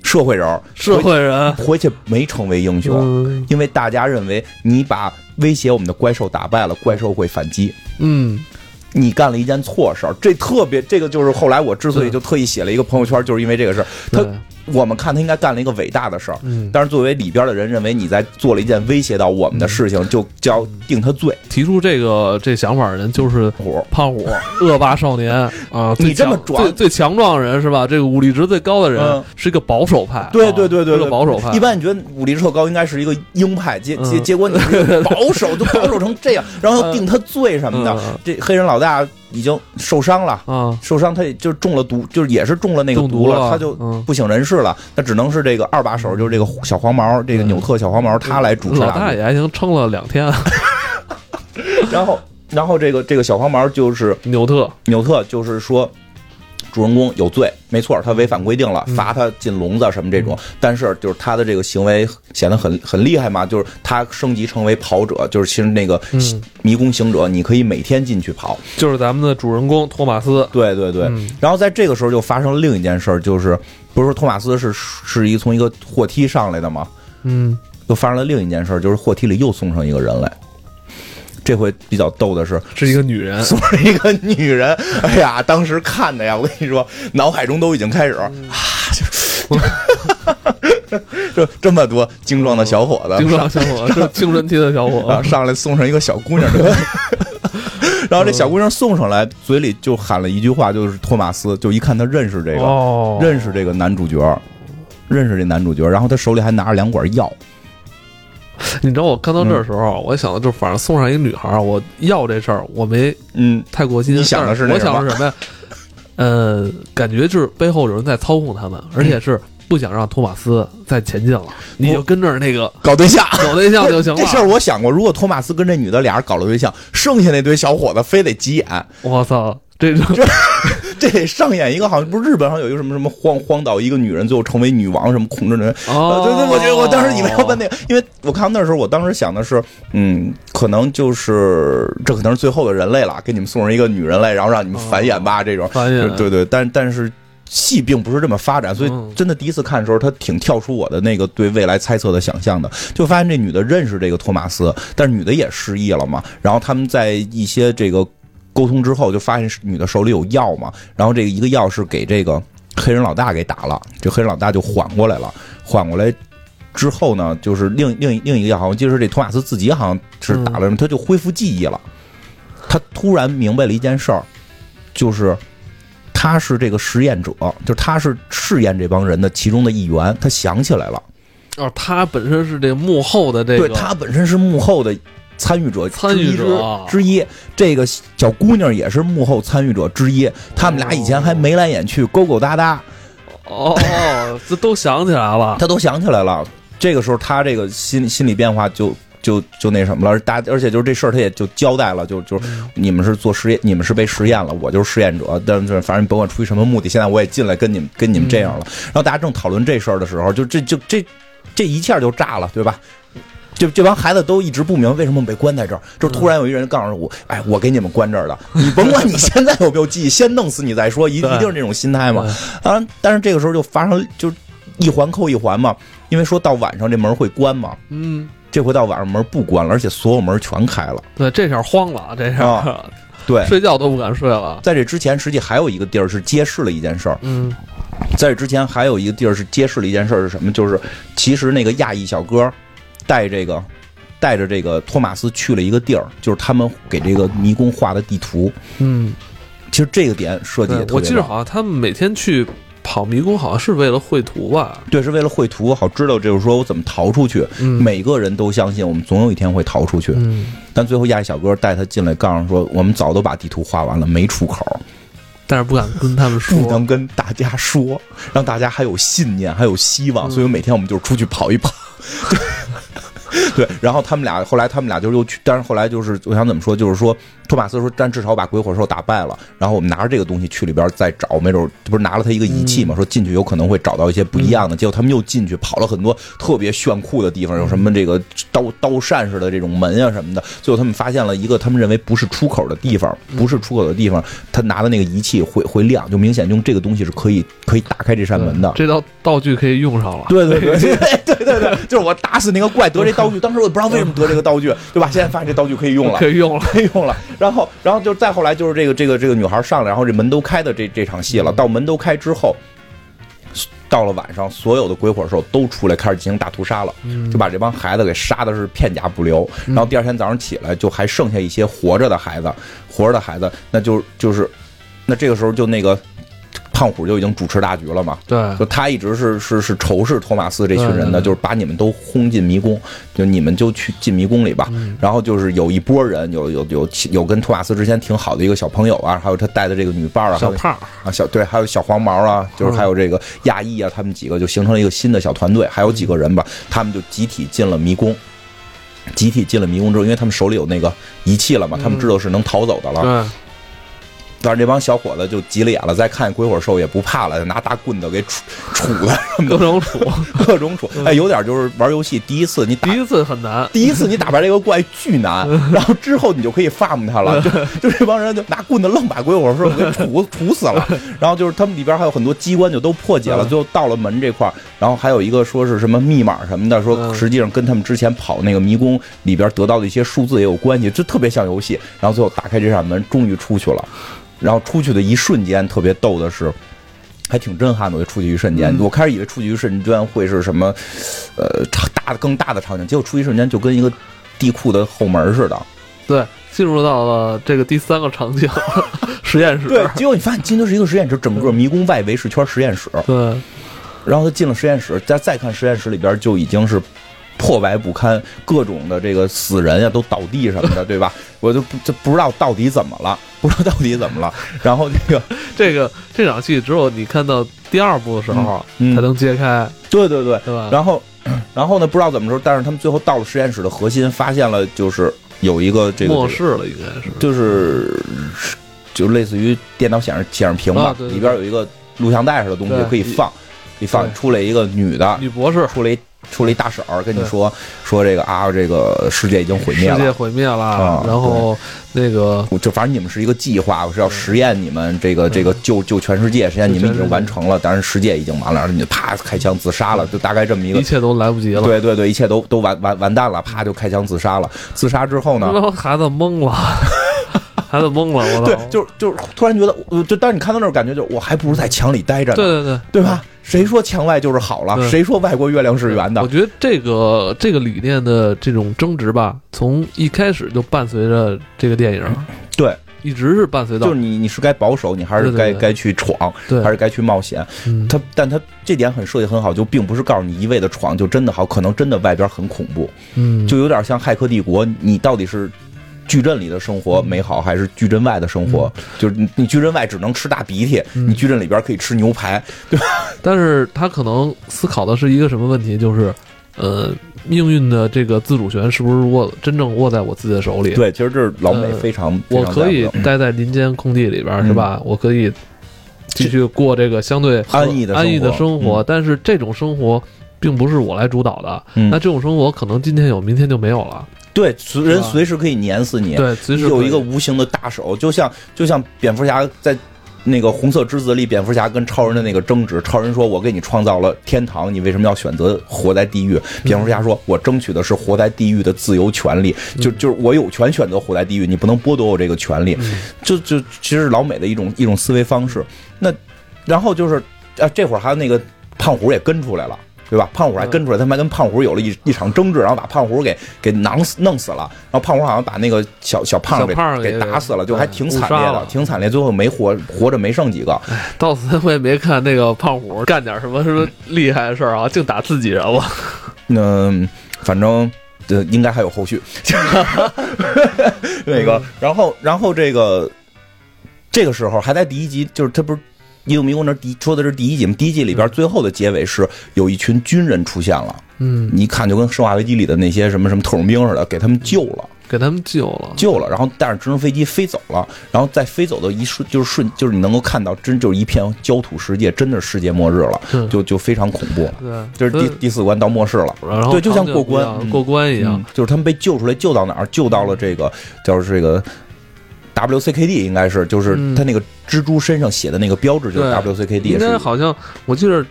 [SPEAKER 2] 社会人儿，
[SPEAKER 1] 社会人，
[SPEAKER 2] 回去没成为英雄，
[SPEAKER 1] 嗯
[SPEAKER 2] 因为大家认为你把威胁我们的怪兽打败了，怪兽会反击。
[SPEAKER 1] 嗯，
[SPEAKER 2] 你干了一件错事儿，这特别，这个就是后来我之所以就特意写了一个朋友圈，就是因为这个事儿。他
[SPEAKER 1] 对，
[SPEAKER 2] 我们看他应该干了一个伟大的事儿，
[SPEAKER 1] 嗯，
[SPEAKER 2] 但是作为里边的人认为你在做了一件威胁到我们的事情，就就要定他罪。
[SPEAKER 1] 提出这个这想法的人就是
[SPEAKER 2] 虎，
[SPEAKER 1] 胖虎，恶霸少年啊！
[SPEAKER 2] 你这么
[SPEAKER 1] 强
[SPEAKER 2] 壮
[SPEAKER 1] 最最强壮的人是吧？这个武力值最高的人
[SPEAKER 2] 嗯
[SPEAKER 1] 是一个保守派，
[SPEAKER 2] 对对对对对
[SPEAKER 1] 个保守派。
[SPEAKER 2] 一般你觉得武力值特高应该是一个鹰派，结结
[SPEAKER 1] 嗯
[SPEAKER 2] 结果你保守就保守成这样，然后又定他罪什么的。
[SPEAKER 1] 嗯
[SPEAKER 2] 这黑人老大已经受伤了，
[SPEAKER 1] 啊，
[SPEAKER 2] 受伤他也就中了毒，就是也是中了那个
[SPEAKER 1] 毒了
[SPEAKER 2] 毒他就
[SPEAKER 1] 嗯
[SPEAKER 2] 不省人事了。他只能是这个二把手，就是这个小黄毛，这个纽特小黄毛，他来主持大局。
[SPEAKER 1] 老大爷还行，撑了两天。
[SPEAKER 2] 然后，然后这个这个小黄毛就是
[SPEAKER 1] 纽特，
[SPEAKER 2] 纽特，就是说。主人公有罪，没错，他违反规定了，
[SPEAKER 1] 嗯
[SPEAKER 2] 罚他进笼子什么这种。但是就是他的这个行为显得很很厉害嘛，就是他升级成为跑者，就是其实那个
[SPEAKER 1] 嗯
[SPEAKER 2] 迷宫行者，你可以每天进去跑。
[SPEAKER 1] 就是咱们的主人公托马斯。
[SPEAKER 2] 对对对。
[SPEAKER 1] 嗯
[SPEAKER 2] 然后在这个时候就发生了另一件事儿，就是不是说托马斯是是一从一个货梯上来的吗？
[SPEAKER 1] 嗯，
[SPEAKER 2] 又发生了另一件事儿，就是货梯里又送上一个人来。这回比较逗的是，
[SPEAKER 1] 是一个女人。
[SPEAKER 2] 送了一个女人，哎呀，当时看的呀，我跟你说，脑海中都已经开始啊，就 这这么多精壮的小伙子，
[SPEAKER 1] 精壮小伙，子青春期的小伙
[SPEAKER 2] 子，上来送上一个小姑娘，然后这小姑娘送上来，嘴里就喊了一句话，就是托马斯，就一看他认识这个，
[SPEAKER 1] 哦，
[SPEAKER 2] 认识这个男主角，认识这男主角，然后他手里还拿着两管药。
[SPEAKER 1] 你知道我看到这儿的时候，我想的就反正送上一个女孩儿，我要这事儿我没
[SPEAKER 2] 嗯，
[SPEAKER 1] 太过心。
[SPEAKER 2] 你想的是
[SPEAKER 1] 我想的是什么呀？呃，感觉就是背后有人在操控他们，而且是不想让托马斯再前进了，你就跟这儿那个
[SPEAKER 2] 搞对象。
[SPEAKER 1] 搞对象就行了
[SPEAKER 2] 这事儿。我想过，如果托马斯跟这女的俩人搞了对象，剩下那堆小伙子非得急眼，
[SPEAKER 1] 我操，这这
[SPEAKER 2] 这得上演一个好像不是日本上有一个什么什么荒荒岛一个女人最后成为女王什么控制人。
[SPEAKER 1] 哦
[SPEAKER 2] 呃，对对，我觉得我当时以为要问那个，因为我看到那时候，我当时想的是，嗯，可能就是这可能是最后的人类了，给你们送上一个女人类，然后让你们繁衍吧，这种。对对，但但是戏并不是这么发展，所以
[SPEAKER 1] 嗯
[SPEAKER 2] 真的第一次看的时候，他挺跳出我的那个对未来猜测的想象的，就发现这女的认识这个托马斯，但是女的也失忆了嘛，然后他们在一些这个沟通之后，就发现女的手里有药嘛，然后这个一个药是给这个黑人老大给打了，这黑人老大就缓过来了，缓过来。之后呢，就是另另另一个药，好像就是这托马斯自己好像是打了什么，他就恢复记忆了。他突然明白了一件事儿，就是他是这个实验者，就是他是试验这帮人的其中的一员。他想起来了，
[SPEAKER 1] 哦，他本身是这个幕后的这个，
[SPEAKER 2] 对他本身是幕后的参与者
[SPEAKER 1] 参与
[SPEAKER 2] 之一之
[SPEAKER 1] 者
[SPEAKER 2] 之一。这个小姑娘也是幕后参与者之一。他们俩以前还眉来眼去、勾勾搭搭，
[SPEAKER 1] 哦哦，这都想起来了。
[SPEAKER 2] 他都想起来了。这个时候，他这个心心理变化就就就那什么了。大而且就是这事儿，他也就交代了，就就是你们是做实验，你们是被实验了，我就是实验者。但是反正你甭管出于什么目的，现在我也进来跟你们跟你们这样了。然后大家正讨论这事儿的时候，就这就这这一下就炸了，对吧？这这帮孩子都一直不明白为什么被关在这儿，就突然有一个人告诉我，哎，我给你们关这儿的，你甭管你 现在有没有记忆，先弄死你再说，一一定是这种心态嘛
[SPEAKER 1] 对。
[SPEAKER 2] 当然，但是这个时候就发生就一环扣一环嘛，因为说到晚上这门会关嘛，
[SPEAKER 1] 嗯，
[SPEAKER 2] 这回到晚上门不关了，而且所有门全开了。
[SPEAKER 1] 对，这下慌了，这下、
[SPEAKER 2] 啊 对，
[SPEAKER 1] 睡觉都不敢睡了。
[SPEAKER 2] 在这之前，实际还有一个地儿是揭示了一件事儿。
[SPEAKER 1] 嗯
[SPEAKER 2] 在这之前，还有一个地儿是揭示了一件事儿是什么？就是其实那个亚裔小哥带这个带着这个托马斯去了一个地儿，就是他们给这个迷宫画的地图。
[SPEAKER 1] 嗯，
[SPEAKER 2] 其实这个点设计也
[SPEAKER 1] 对，我
[SPEAKER 2] 特别我
[SPEAKER 1] 记得好像他们每天去跑迷宫，好像是为了绘图吧？
[SPEAKER 2] 对，是为了绘图，好知道就是说我怎么逃出去。
[SPEAKER 1] 嗯
[SPEAKER 2] 每个人都相信我们总有一天会逃出去，
[SPEAKER 1] 嗯，
[SPEAKER 2] 但最后亚裔小哥带他进来，告诉说我们早都把地图画完了，没出口。
[SPEAKER 1] 但是不敢跟他们说
[SPEAKER 2] 不
[SPEAKER 1] 说。
[SPEAKER 2] 能跟大家说，让大家还有信念，还有希望。
[SPEAKER 1] 嗯
[SPEAKER 2] 所以每天我们就是出去跑一跑。对，然后他们俩后来他们俩就又去，但是后来就是我想怎么说，就是说托马斯说，但至少把鬼火兽打败了。然后我们拿着这个东西去里边再找，没准不是拿了他一个仪器嘛，说进去有可能会找到一些不一样的。结果他们又进去跑了很多特别炫酷的地方，有什么这个刀刀扇似的这种门啊什么的。最后他们发现了一个他们认为不是出口的地方，不是出口的地方，他拿的那个仪器会会亮，就明显用这个东西是可以可以打开这扇门的。
[SPEAKER 1] 这道道具可以用上了。
[SPEAKER 2] 对对 对对对对对，就是我打死那个怪得这道具，当时我也不知道为什么得这个道具，对吧？现在发现这道具可以用了
[SPEAKER 1] 可。以用了。
[SPEAKER 2] 可以用了，然后，然后就再后来就是这个这个这个女孩上来，然后这门都开的这这场戏了。到门都开之后，到了晚上，所有的鬼火兽都出来开始进行大屠杀了，
[SPEAKER 1] 嗯
[SPEAKER 2] 就把这帮孩子给杀的是片甲不留。然后第二天早上起来，就还剩下一些活着的孩子，活着的孩子，那就就是，那这个时候就那个胖虎就已经主持大局了嘛。
[SPEAKER 1] 对，
[SPEAKER 2] 就他一直是是是仇视托马斯这群人的，就是把你们都轰进迷宫，就你们就去进迷宫里吧。
[SPEAKER 1] 嗯
[SPEAKER 2] 然后就是有一波人，有有有有跟托马斯之前挺好的一个小朋友啊，还有他带的这个女伴儿啊，
[SPEAKER 1] 小胖，
[SPEAKER 2] 啊小对，还有小黄毛啊，就是还有这个亚裔啊，他们几个就形成了一个新的小团队，还有几个人吧，他们就集体进了迷宫。集体进了迷宫之后，因为他们手里有那个仪器了嘛，他们知道是能逃走的了。
[SPEAKER 1] 对，
[SPEAKER 2] 但是这帮小伙子就急了眼了，再看鬼火兽也不怕了，拿大棍子给杵杵 的
[SPEAKER 1] 各种杵。
[SPEAKER 2] 各种杵。哎，有点就是玩游戏第一次你打
[SPEAKER 1] 第一次很难。
[SPEAKER 2] 第一次你打败这个怪巨难，然后之后你就可以 farm 它了，就就这帮人就拿棍子愣把鬼火兽给杵杵死了，然后就是他们里边还有很多机关就都破解了，
[SPEAKER 1] 嗯
[SPEAKER 2] 最后到了门这块儿，然后还有一个说是什么密码什么的，说
[SPEAKER 1] 嗯
[SPEAKER 2] 实际上跟他们之前跑那个迷宫里边得到的一些数字也有关系，就特别像游戏。然后最后打开这扇门，终于出去了，然后出去的一瞬间特别逗的是。还挺震撼的，我就出去一瞬间，
[SPEAKER 1] 嗯
[SPEAKER 2] 我开始以为出去一瞬间会是什么，呃，大的更大的场景，结果出去一瞬间就跟一个地库的后门似的。
[SPEAKER 1] 对，进入到了这个第三个场景，实验室。
[SPEAKER 2] 对，结果你发现进的是一个实验室，整个迷宫外围是圈实验室。
[SPEAKER 1] 对
[SPEAKER 2] 然后他进了实验室，再再看实验室里边就已经是破败不堪，各种的这个死人呀都倒地什么的，对吧？我就不就不知道到底怎么了，不知道到底怎么了。然后这个
[SPEAKER 1] 这个这场戏只有你看到第二部的时候
[SPEAKER 2] 嗯
[SPEAKER 1] 才能揭开，
[SPEAKER 2] 对对对，
[SPEAKER 1] 对吧？
[SPEAKER 2] 然后然后呢，不知道怎么说，但是他们最后到了实验室的核心，发现了就是有一个这个这个
[SPEAKER 1] 末世了，应该是。
[SPEAKER 2] 就是就类似于电脑显示显示屏吧，里边有一个录像带似的东西可以放，可以放出来一个女的，
[SPEAKER 1] 女博士，
[SPEAKER 2] 出来一出了一大婶儿跟你说说这个啊，这个世界已经毁灭了。
[SPEAKER 1] 世界毁灭了，
[SPEAKER 2] 啊
[SPEAKER 1] 然后那个
[SPEAKER 2] 就反正你们是一个计划，我是要实验你们这个这个救救全世界，实验你们已经完成了，但是世界已经完了，然后你就啪开枪自杀了，就大概这么一个
[SPEAKER 1] 一。切都来不及了。
[SPEAKER 2] 对对对，一切都都完完完蛋了，啪就开枪自杀了。自杀之后呢，
[SPEAKER 1] 孩子懵了，孩子懵了，我操！
[SPEAKER 2] 对，就是就是突然觉得，呃就当你看到那儿，感觉就我还不如在墙里待着呢，
[SPEAKER 1] 对对对
[SPEAKER 2] 对吧？谁说墙外就是好了？谁说外国月亮是圆的
[SPEAKER 1] 我？觉得这个这个理念的这种争执吧，从一开始就伴随着这个电影，
[SPEAKER 2] 对，
[SPEAKER 1] 一直是伴随到
[SPEAKER 2] 就是你你是该保守，你还是该该去闯，
[SPEAKER 1] 对
[SPEAKER 2] 还是该去冒险？
[SPEAKER 1] 嗯
[SPEAKER 2] 他但他这点很设计很好，就并不是告诉你一味的闯就真的好，可能真的外边很恐怖，
[SPEAKER 1] 嗯，
[SPEAKER 2] 就有点像《骇客帝国》，你到底是。矩阵里的生活美好，还是矩阵外的生活？就是你，矩阵外只能吃大鼻涕，
[SPEAKER 1] 嗯
[SPEAKER 2] 你矩阵里边可以吃牛排。
[SPEAKER 1] 对 吧但是他可能思考的是一个什么问题，就是呃，命运的这个自主权是不是握真正握在我自己的手里？
[SPEAKER 2] 对，其实这是老美
[SPEAKER 1] 呃
[SPEAKER 2] 非常，
[SPEAKER 1] 我可以待在林间空地里边是吧？我可以继续过这个相对
[SPEAKER 2] 安逸的
[SPEAKER 1] 安逸的生活，
[SPEAKER 2] 嗯
[SPEAKER 1] 但是这种生活并不是我来主导的。
[SPEAKER 2] 嗯
[SPEAKER 1] 那这种生活可能今天有，明天就没有了。
[SPEAKER 2] 对，随人随时可以碾死你。
[SPEAKER 1] 对，随时
[SPEAKER 2] 有一个无形的大手，就像就像蝙蝠侠在那个红色之子里，蝙蝠侠跟超人的那个争执，超人说：“我给你创造了天堂，你为什么要选择活在地狱？”蝙蝠侠说：“我争取的是活在地狱的自由权利，就就是我有权选择活在地狱，你不能剥夺我这个权利。”
[SPEAKER 1] 嗯
[SPEAKER 2] 就就其实老美的一种一种思维方式。那然后就是啊，这会儿还有那个胖虎也跟出来了。对吧？胖虎还跟出来，他们还跟胖虎有了一一场争执，然后把胖虎给给囊死弄死了。然后胖虎好像把那个小小胖给
[SPEAKER 1] 胖给
[SPEAKER 2] 给打死了，就还挺惨烈的挺惨烈。最后没活活着没剩几个。
[SPEAKER 1] 到此我也没看那个胖虎干点什么什么 厉害的事儿啊，净打自己人了。
[SPEAKER 2] 嗯，反正呃，应该还有后续。那个，然后然后这个这个时候还在第一集，就是他不是。《异度迷宫》那第说的是第一集嘛？第一集里边最后的结尾是有一群军人出现了，
[SPEAKER 1] 嗯，
[SPEAKER 2] 你一看就跟《生化危机》里的那些什么什么特种兵似的，给他们救了，
[SPEAKER 1] 给他们救了。
[SPEAKER 2] 救了，然后带着直升飞机飞走了，然后在飞走的一瞬，就是瞬，就是你能够看到，真就是一片焦土世界，真的是世界末日了，
[SPEAKER 1] 嗯
[SPEAKER 2] 就就非常恐怖。
[SPEAKER 1] 对，
[SPEAKER 2] 这是第
[SPEAKER 1] 嗯
[SPEAKER 2] 第四关到末世了，
[SPEAKER 1] 然后
[SPEAKER 2] 对就像过关
[SPEAKER 1] 过关一样
[SPEAKER 2] 嗯。就是他们被救出来，救到哪儿？救到了这个叫这个 WCKD，应该是就是
[SPEAKER 1] 嗯。
[SPEAKER 2] 他那个蜘蛛身上写的那个标志，就是 WCKD，
[SPEAKER 1] 应该
[SPEAKER 2] 是
[SPEAKER 1] 好像我记得。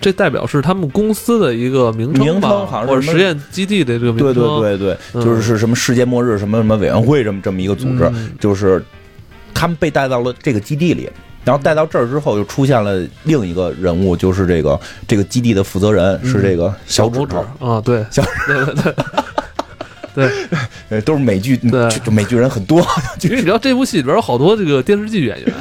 [SPEAKER 1] 这代表是他们公司的一个名称吧，
[SPEAKER 2] 名称好像是
[SPEAKER 1] 或者实验基地的这个名称。
[SPEAKER 2] 对对对对，
[SPEAKER 1] 嗯。
[SPEAKER 2] 就是是什么世界末日什么什么委员会这么这么一个组织，
[SPEAKER 1] 嗯。
[SPEAKER 2] 就是他们被带到了这个基地里。然后带到这儿之后，又出现了另一个人物，就是这个这个基地的负责人是这个小指
[SPEAKER 1] 拇指
[SPEAKER 2] 头，
[SPEAKER 1] 啊，对，
[SPEAKER 2] 小
[SPEAKER 1] 对对对对，
[SPEAKER 2] 呃，都是美剧，美剧人很多，
[SPEAKER 1] 因为你知道这部戏里边有好多这个电视剧演员，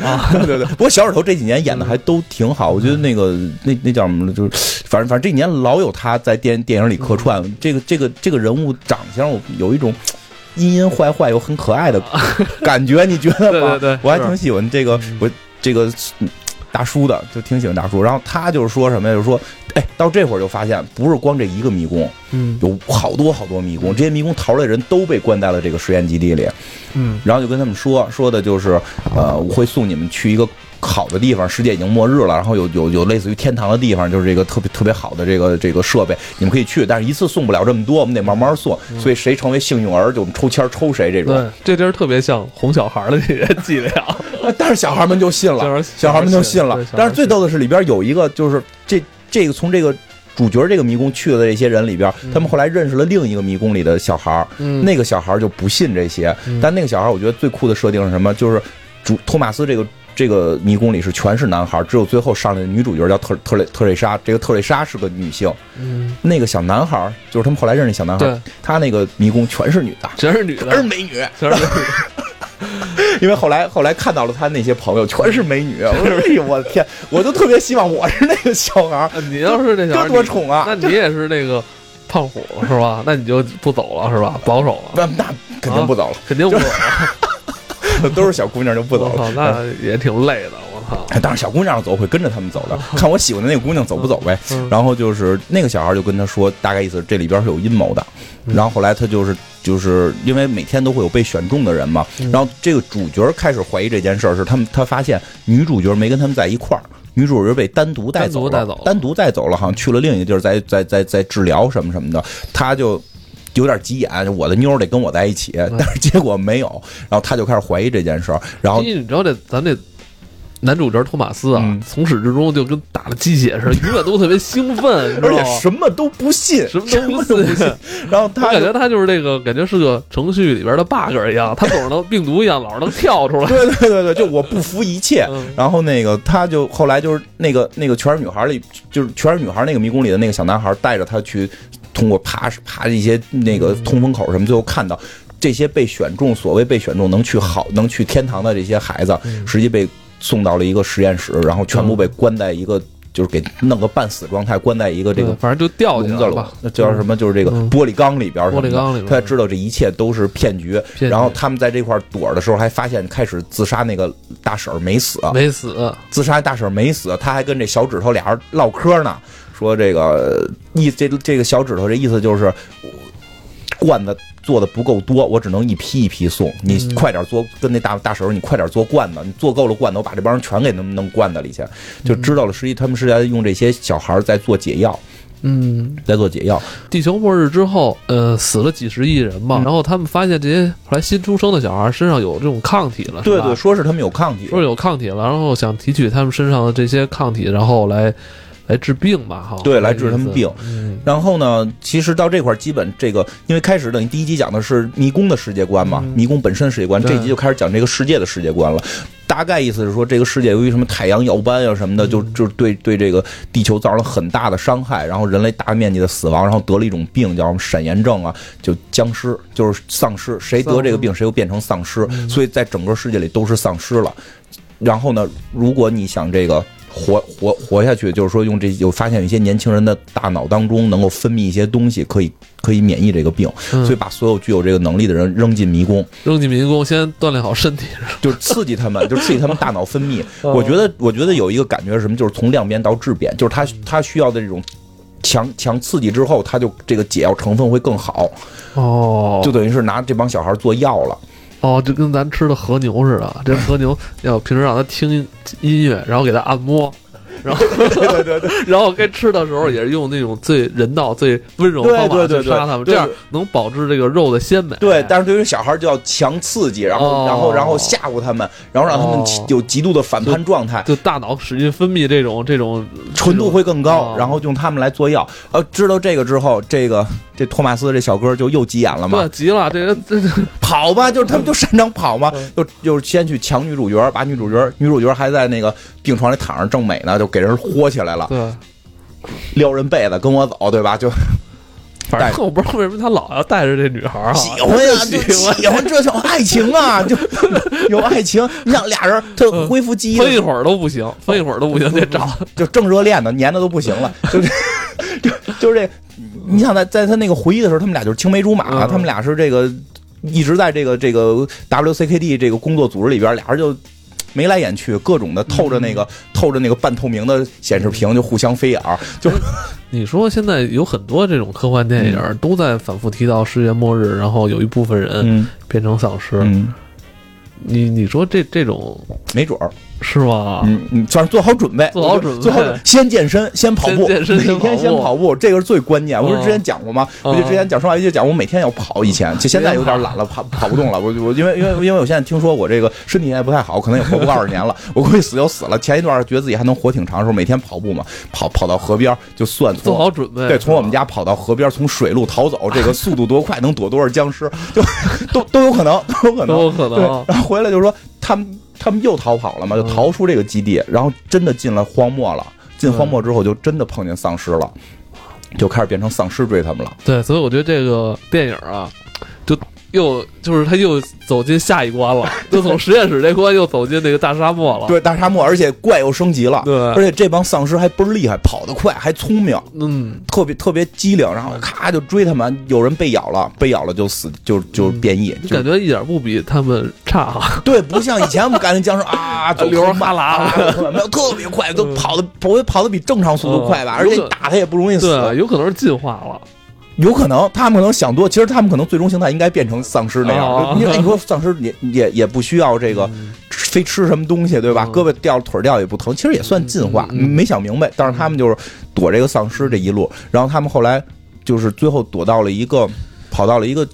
[SPEAKER 1] 啊，
[SPEAKER 2] 对对对。不过小指头这几年演的还都挺好，我觉得那个那那叫什么？就是反正反正这几年老有他在电电影里客串，这个这个这个人物长相我有一种。阴阴坏坏又很可爱的感觉，你觉得吗？
[SPEAKER 1] 对对对
[SPEAKER 2] 我还挺喜欢这个
[SPEAKER 1] 嗯。
[SPEAKER 2] 我这个嗯大叔的，就挺喜欢大叔。然后他就是说什么呀？就是说，哎，到这会儿就发现不是光这一个迷宫，
[SPEAKER 1] 嗯
[SPEAKER 2] 有好多好多迷宫，这些迷宫逃出来的人都被关在了这个实验基地里。
[SPEAKER 1] 嗯
[SPEAKER 2] 然后就跟他们说说的就是，呃，我会送你们去一个好的地方，世界已经末日了，然后有有有类似于天堂的地方，就是这个特别特别好的这个这个设备，你们可以去，但是一次送不了这么多，我们得慢慢送，所以谁成为幸运儿，就我们抽签抽谁这种。
[SPEAKER 1] 对，这地儿特别像哄小孩的这些伎俩，
[SPEAKER 2] 但是小孩们就信了，
[SPEAKER 1] 小孩
[SPEAKER 2] 们就信了。但是最逗的是里边有一个，就是这这个从这个。主角这个迷宫去的这些人里边，他们后来认识了另一个迷宫里的小孩儿，
[SPEAKER 1] 嗯
[SPEAKER 2] 那个小孩儿就不信这些，
[SPEAKER 1] 嗯
[SPEAKER 2] 但那个小孩儿我觉得最酷的设定是什么？就是主托马斯这个这个迷宫里是全是男孩儿，只有最后上来的女主角叫特特蕾特蕾莎，这个特蕾莎是个女性，
[SPEAKER 1] 嗯，
[SPEAKER 2] 那个小男孩儿就是他们后来认识小男孩儿
[SPEAKER 1] 对，，
[SPEAKER 2] 他那个迷宫全是女的，
[SPEAKER 1] 全是女的，
[SPEAKER 2] 全是美女，
[SPEAKER 1] 全是美女，
[SPEAKER 2] 因为后来后来看到了他那些朋友全是美女，我说哎呦我的天，我就特别希望我是那个小孩儿，
[SPEAKER 1] 呃 你要是那小孩
[SPEAKER 2] 这
[SPEAKER 1] 儿
[SPEAKER 2] 多宠啊！
[SPEAKER 1] 那你也是那个胖虎是吧？那你就不走了是吧？保守了，
[SPEAKER 2] 那那肯定不走了，
[SPEAKER 1] 肯定不走了。
[SPEAKER 2] 都是小姑娘就不走，了。
[SPEAKER 1] 那也挺累的。我操，
[SPEAKER 2] 哎当然，小姑娘走会跟着他们走的，看我喜欢的那个姑娘走不走呗。
[SPEAKER 1] 嗯
[SPEAKER 2] 然后就是那个小孩就跟他说，大概意思这里边是有阴谋的。
[SPEAKER 1] 嗯
[SPEAKER 2] 然后后来他就是就是因为每天都会有被选中的人嘛，
[SPEAKER 1] 嗯
[SPEAKER 2] 然后这个主角开始怀疑这件事儿，是他们他发现女主角没跟他们在一块儿。女主角被单独带走了，
[SPEAKER 1] 单独带走了
[SPEAKER 2] 单独带走了，好像去了另一个地儿，在在在在治疗什么什么的，他就有点急眼，我的妞儿得跟我在一起，
[SPEAKER 1] 嗯
[SPEAKER 2] 但是结果没有，然后他就开始怀疑这件事儿，然后
[SPEAKER 1] 你知道这咱这男主角托马斯啊，
[SPEAKER 2] 嗯
[SPEAKER 1] 从始至终就跟打了鸡血似的，永远都特别兴奋，
[SPEAKER 2] 而且？什么都不信，
[SPEAKER 1] 什么
[SPEAKER 2] 都不信
[SPEAKER 1] 不信。
[SPEAKER 2] 然后他
[SPEAKER 1] 感觉他就是这个，感觉是个程序里边的 bug 一样，他总是能病毒一样，老是能跳出来。
[SPEAKER 2] 对对对对，就我不服一切。
[SPEAKER 1] 嗯
[SPEAKER 2] 然后那个他就后来就是那个那个全是女孩里，就是全是女孩那个迷宫里的那个小男孩带着他去通过爬爬一些那个通风口什么，最后看到。这些被选中，所谓被选中能去好能去天堂的这些孩子，
[SPEAKER 1] 嗯
[SPEAKER 2] 实际被送到了一个实验室，然后全部被关在一个，就是给弄个半死状态，关在一个这个
[SPEAKER 1] 嗯反正就掉进
[SPEAKER 2] 笼子
[SPEAKER 1] 了吧，，
[SPEAKER 2] 那叫什么？就是这个
[SPEAKER 1] 嗯
[SPEAKER 2] 玻璃缸里边
[SPEAKER 1] 玻璃缸里边
[SPEAKER 2] 他知道这一切都是骗局。然后他们在这块儿躲的时候，还发现开始自杀那个大婶儿没死，
[SPEAKER 1] 没死。
[SPEAKER 2] 自杀大婶儿没死，他还跟这小指头俩人唠嗑呢，说这个意这这个小指头这意思就是罐子做的不够多，我只能一批一批送，你
[SPEAKER 1] 嗯。
[SPEAKER 2] 快点做，跟那大大婶儿你快点做罐子，你做够了罐子，我把这帮人全给弄弄罐子里去，就知道了，实际他们是在用这些小孩儿在做解药，
[SPEAKER 1] 嗯，
[SPEAKER 2] 在做解药。
[SPEAKER 1] 地球末日之后，呃，死了几十亿人嘛，
[SPEAKER 2] 嗯。
[SPEAKER 1] 然后他们发现这些后来新出生的小孩身上有这种抗体了，
[SPEAKER 2] 对对，说是他们有抗体，
[SPEAKER 1] 说是有抗体了，然后想提取他们身上的这些抗体，然后来来治病吧，哈，
[SPEAKER 2] 对来治他们病。
[SPEAKER 1] 嗯，
[SPEAKER 2] 然后呢，其实到这块儿基本这个，因为开始等于第一集讲的是迷宫的世界观嘛，
[SPEAKER 1] 嗯。
[SPEAKER 2] 迷宫本身的世界观，这一集就开始讲这个世界的世界观了。大概意思是说，这个世界由于什么太阳耀斑啊什么的，就就对对这个地球造成了很大的伤害，然后人类大面积的死亡，然后得了一种病叫什么闪炎症啊，就僵尸，就是丧尸，谁得这个病谁就变成丧尸，所以在整个世界里都是丧尸了。然后呢，如果你想这个活活活下去，就是说用这有发现有一些年轻人的大脑当中能够分泌一些东西，可以可以免疫这个病，
[SPEAKER 1] 嗯
[SPEAKER 2] 所以把所有具有这个能力的人扔进迷宫，
[SPEAKER 1] 扔进迷宫，先锻炼好身体，
[SPEAKER 2] 就是刺激他们，就刺激他们大脑分泌。
[SPEAKER 1] 哦
[SPEAKER 2] 我觉得，我觉得有一个感觉是什么，就是从量变到质变，就是他他需要的这种。强强刺激之后，他就这个解药成分会更好，
[SPEAKER 1] 哦，
[SPEAKER 2] 就等于是拿这帮小孩做药了。
[SPEAKER 1] 哦，就跟咱吃的和牛似的，这和牛要平时让它听音乐，然后给它按摩。然后，
[SPEAKER 2] 对对对，
[SPEAKER 1] 然后该吃的时候也是用那种最人道、最温柔的方法
[SPEAKER 2] 对对对
[SPEAKER 1] 去杀它们，
[SPEAKER 2] 对
[SPEAKER 1] 这样能保持这个肉的鲜美。
[SPEAKER 2] 对，但是对于小孩就要强刺激，然后、
[SPEAKER 1] 哦
[SPEAKER 2] 然后然后吓唬他们，然后让他们
[SPEAKER 1] 哦
[SPEAKER 2] 有极度的反叛状态，
[SPEAKER 1] 就大脑使劲分泌这种这种
[SPEAKER 2] 纯度会更高，
[SPEAKER 1] 哦
[SPEAKER 2] 然后用他们来做药。呃，知道这个之后，这个这托马斯这小哥就又急眼了嘛
[SPEAKER 1] 对，急了，这个这这
[SPEAKER 2] 跑吧，就是他们就擅长跑嘛，
[SPEAKER 1] 嗯
[SPEAKER 2] 就就是先去抢女主角，把女主角女主角还在那个病床里躺着正美呢，就给人豁起来了，
[SPEAKER 1] 对，
[SPEAKER 2] 撩人被子跟我走，对吧？就
[SPEAKER 1] 反正我不知道为什么他老要带着这女孩儿啊，
[SPEAKER 2] 喜欢呀，
[SPEAKER 1] 喜欢，
[SPEAKER 2] 这叫爱情啊，就 有爱情。你想俩人他恢复记忆的
[SPEAKER 1] 分一会儿都不行，分一会儿都不行，得找
[SPEAKER 2] 就正热恋呢，粘的都不行了，就是就就这，你想在在他那个回忆的时候，他们俩就是青梅竹马，
[SPEAKER 1] 嗯。
[SPEAKER 2] 他们俩是这个一直在这个这个 WCKD 这个工作组织里边，俩人就。眉来眼去，各种的透着那个、透着那个半透明的显示屏，就互相飞眼儿，就
[SPEAKER 1] 你说现在有很多这种科幻电影儿都在反复提到世界末日，然后有一部分人
[SPEAKER 2] 嗯。
[SPEAKER 1] 变成丧尸。
[SPEAKER 2] 嗯，
[SPEAKER 1] 你你说这这种
[SPEAKER 2] 没准儿，
[SPEAKER 1] 是吗？
[SPEAKER 2] 嗯嗯，反正做好准备，
[SPEAKER 1] 做好准备
[SPEAKER 2] 做好准先健身，先跑步，
[SPEAKER 1] 健身
[SPEAKER 2] 每天
[SPEAKER 1] 先跑步
[SPEAKER 2] 这个是最关键。我不是之前讲过吗？
[SPEAKER 1] 嗯
[SPEAKER 2] 我就之前讲《生化危机》讲，我每天要跑，以前就现在有点懒了，跑跑不动了。我我因为因为因为我现在听说我这个身体现在不太好，可能也活不过二十年了。我估计死就死了。前一段觉得自己还能活挺长的时候，每天跑步嘛，跑跑到河边就算
[SPEAKER 1] 做好准备。
[SPEAKER 2] 对，从我们家跑到河边，从水路逃走，这个速度多快，能躲多少僵尸，就 都都有可能，都有可能，
[SPEAKER 1] 都有可能
[SPEAKER 2] 对，然后回来就说他们他们又逃跑了嘛，就逃出这个基地，然后真的进了荒漠了。进荒漠之后，就真的碰见丧尸了，就开始变成丧尸追他们了。
[SPEAKER 1] 对，所以我觉得这个电影啊，就又就是他又走进下一关了，就从实验室这关又走进那个大沙漠了。
[SPEAKER 2] 对，大沙漠，而且怪又升级了，
[SPEAKER 1] 对
[SPEAKER 2] 而且这帮丧尸还倍儿厉害，跑得快，还聪明，
[SPEAKER 1] 嗯，
[SPEAKER 2] 特别特别机灵，然后咔就追他们，有人被咬了，被咬了就死，就就变异，就
[SPEAKER 1] 感觉一点不比他们差哈。
[SPEAKER 2] 对，不像以前我们感觉僵尸 啊，走
[SPEAKER 1] 流着
[SPEAKER 2] 特慢
[SPEAKER 1] 哈喇
[SPEAKER 2] 啊没有特别快，都跑的不会跑的比正常速度快吧？
[SPEAKER 1] 嗯
[SPEAKER 2] 而且打他也不容易死，
[SPEAKER 1] 对，有可能是进化了。
[SPEAKER 2] 有可能他们可能想多，其实他们可能最终形态应该变成丧尸那样。
[SPEAKER 1] 哦
[SPEAKER 2] 因为你说丧尸也也也不需要这个吃非吃什么东西，对吧？
[SPEAKER 1] 嗯
[SPEAKER 2] 胳膊掉了腿儿掉也不疼，其实也算进化。没想明白，但是他们就是躲这个丧尸这一路，然后他们后来就是最后躲到了一个，跑到了一个。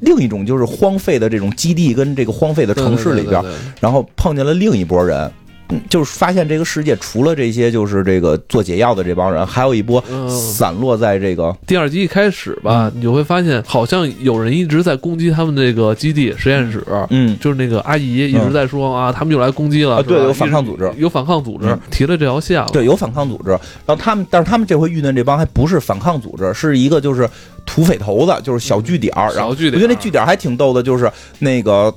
[SPEAKER 2] 另一种就是荒废的这种基地跟这个荒废的城市里边，
[SPEAKER 1] 对对对对
[SPEAKER 2] 然后碰见了另一拨人，嗯，就是发现这个世界除了这些就是这个做解药的这帮人，还有一波
[SPEAKER 1] 嗯
[SPEAKER 2] 散落在这个
[SPEAKER 1] 第二集一开始吧，你就会发现好像有人一直在攻击他们这个基地实验室。
[SPEAKER 2] 嗯
[SPEAKER 1] 就是那个阿姨一直在说啊，他们又来攻击了，
[SPEAKER 2] 啊对有反抗组织
[SPEAKER 1] 有反抗组织
[SPEAKER 2] 嗯
[SPEAKER 1] 提了这条线了。
[SPEAKER 2] 对，有反抗组织。然后他们，但是他们这回遇见这帮还不是反抗组织，是一个就是土匪头子，就是小据点儿。然后
[SPEAKER 1] 小据点儿
[SPEAKER 2] 我觉得那据点还挺逗的，就是那个。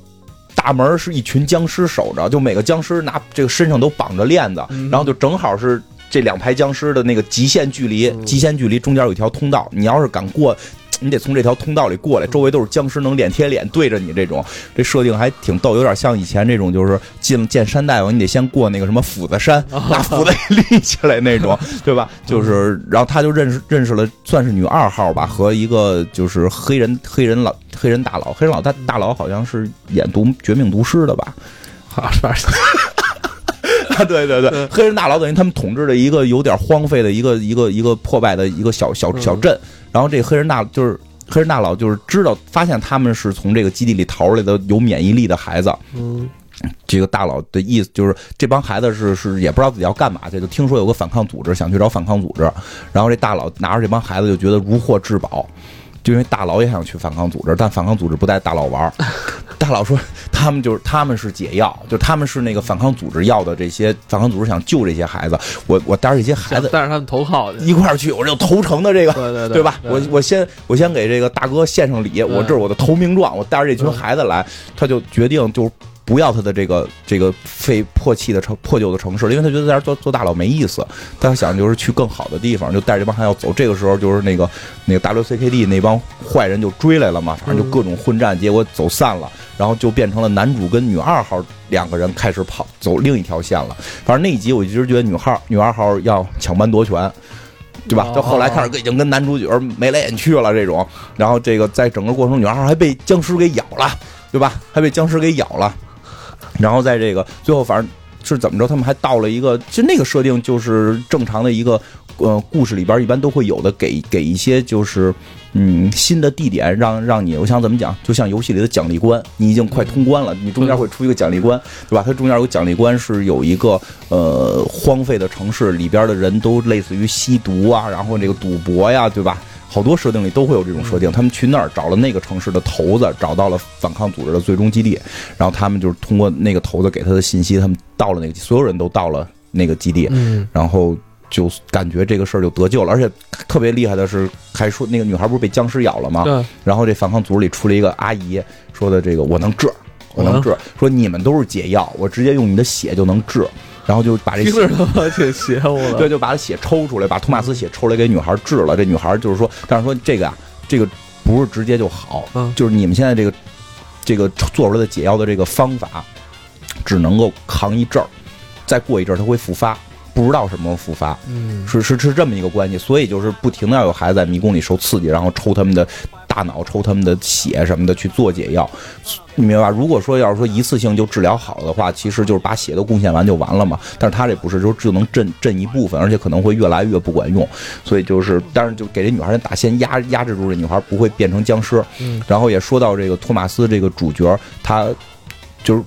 [SPEAKER 2] 大门是一群僵尸守着，就每个僵尸拿这个身上都绑着链子，
[SPEAKER 1] 嗯。
[SPEAKER 2] 然后就正好是这两排僵尸的那个极限距离，
[SPEAKER 1] 嗯。
[SPEAKER 2] 极限距离中间有一条通道，你要是敢过，你得从这条通道里过来，周围都是僵尸，能脸贴脸对着你这种，这设定还挺逗，有点像以前这种，就是进见山大夫，你得先过那个什么斧子山，把斧子给立起来那种，对吧？就是，然后他就认识认识了，算是女二号吧，和一个就是黑人黑人老黑人大佬，黑人老大大佬好像是演毒绝命毒师的吧？
[SPEAKER 1] 啊，是吧？
[SPEAKER 2] 啊，对对。对，黑人大佬等于他们统治的一个有点荒废的一个一个一个破败的一个小小小镇，然后这黑人大就是黑人大佬就是知道发现他们是从这个基地里逃出来的有免疫力的孩子，
[SPEAKER 1] 嗯，
[SPEAKER 2] 这个大佬的意思就是这帮孩子是是也不知道自己要干嘛去，就听说有个反抗组织，想去找反抗组织，然后这大佬拿着这帮孩子就觉得如获至宝。就因为大佬也想去反抗组织，但反抗组织不带大佬玩儿。大佬说他们就是他们是解药，就他们是那个反抗组织要的这些反抗组织想救这些孩子，我我带着这些孩子
[SPEAKER 1] 带着他们投靠去。
[SPEAKER 2] 一块儿去，我就投诚的这个，
[SPEAKER 1] 对对
[SPEAKER 2] 对吧？我我先我先给这个大哥献上礼，我这是我的投名状，我带着这群孩子来，他就决定就不要他的这个这个废破弃的城破旧的城市，因为他觉得在这儿做做大佬没意思，他想就是去更好的地方，就带着这帮汉要走。这个时候就是那个那个 WCKD 那帮坏人就追来了嘛，反正就各种混战，结果走散了，然后就变成了男主跟女二号两个人开始跑走另一条线了。反正那一集我一直觉得女号女二号要抢班夺权。对吧？
[SPEAKER 1] 哦
[SPEAKER 2] 到后来开始已经跟男主角眉来眼去了这种，然后这个在整个过程中，女二号还被僵尸给咬了，对吧？还被僵尸给咬了，然后在这个最后，反正是怎么着，他们还到了一个，其实那个设定就是正常的一个呃故事里边一般都会有的，给给一些就是嗯新的地点，让让你，我想怎么讲，就像游戏里的奖励关，你已经快通关了，你中间会出一个奖励关，对吧？它中间有奖励关是有一个呃荒废的城市里边的人都类似于吸毒啊，然后这个赌博呀，对吧？好多设定里都会有这种设定，他们去那儿找了那个城市的头子，找到了反抗组织的最终基地，然后他们就是通过那个头子给他的信息，他们到了那个，所有人都到了那个基地，
[SPEAKER 1] 嗯，
[SPEAKER 2] 然后就感觉这个事儿就得救了，而且特别厉害的是，还说那个女孩不是被僵尸咬了吗？
[SPEAKER 1] 对，
[SPEAKER 2] 然后这反抗组织里出了一个阿姨，说的这个我能治，我能治，说你们都是解药，我直接用你的血就能治，然后就把这血
[SPEAKER 1] 听着他妈挺邪乎的。
[SPEAKER 2] 对，就把血抽出来，把托马斯血抽来给女孩治了。这女孩就是说，但是说这个啊，这个不是直接就好，
[SPEAKER 1] 嗯
[SPEAKER 2] 就是你们现在这个这个做出来的解药的这个方法，只能够扛一阵儿，再过一阵儿它会复发，不知道什么时候复发，
[SPEAKER 1] 嗯，
[SPEAKER 2] 是是是这么一个关系。所以就是不停的要有孩子在迷宫里受刺激，然后抽他们的大脑、抽他们的血什么的去做解药，你明白吧？如果说要是说一次性就治疗好的话，其实就是把血都贡献完就完了嘛。但是他这不是，就就能镇镇一部分，而且可能会越来越不管用。所以就是，但是就给这女孩打先压压制住这女孩，不会变成僵尸。
[SPEAKER 1] 嗯
[SPEAKER 2] 然后也说到这个托马斯这个主角，他就是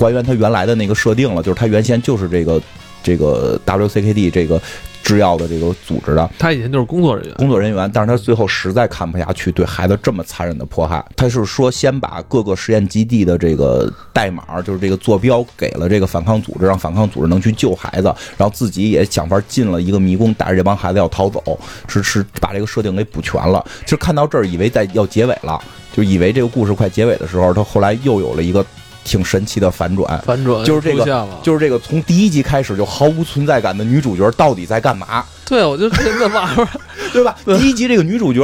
[SPEAKER 2] 还原他原来的那个设定了，就是他原先就是这个这个 WCKD 这个。执制药的这个组织的
[SPEAKER 1] 他以前就是工作人员，
[SPEAKER 2] 工作人员，但是他最后实在看不下去对孩子这么残忍的迫害，他是说先把各个实验基地的这个代码，就是这个坐标给了这个反抗组织，让反抗组织能去救孩子，然后自己也想法进了一个迷宫，带着这帮孩子要逃走，是是把这个设定给补全了。其实看到这儿，以为在要结尾了，就以为这个故事快结尾的时候，他后来又有了一个挺神奇的反转。
[SPEAKER 1] 反转
[SPEAKER 2] 就是这个就是这个从第一集开始就毫无存在感的女主角到底在干嘛？
[SPEAKER 1] 对，我就真的玩玩，
[SPEAKER 2] 对吧？第一集这个女主角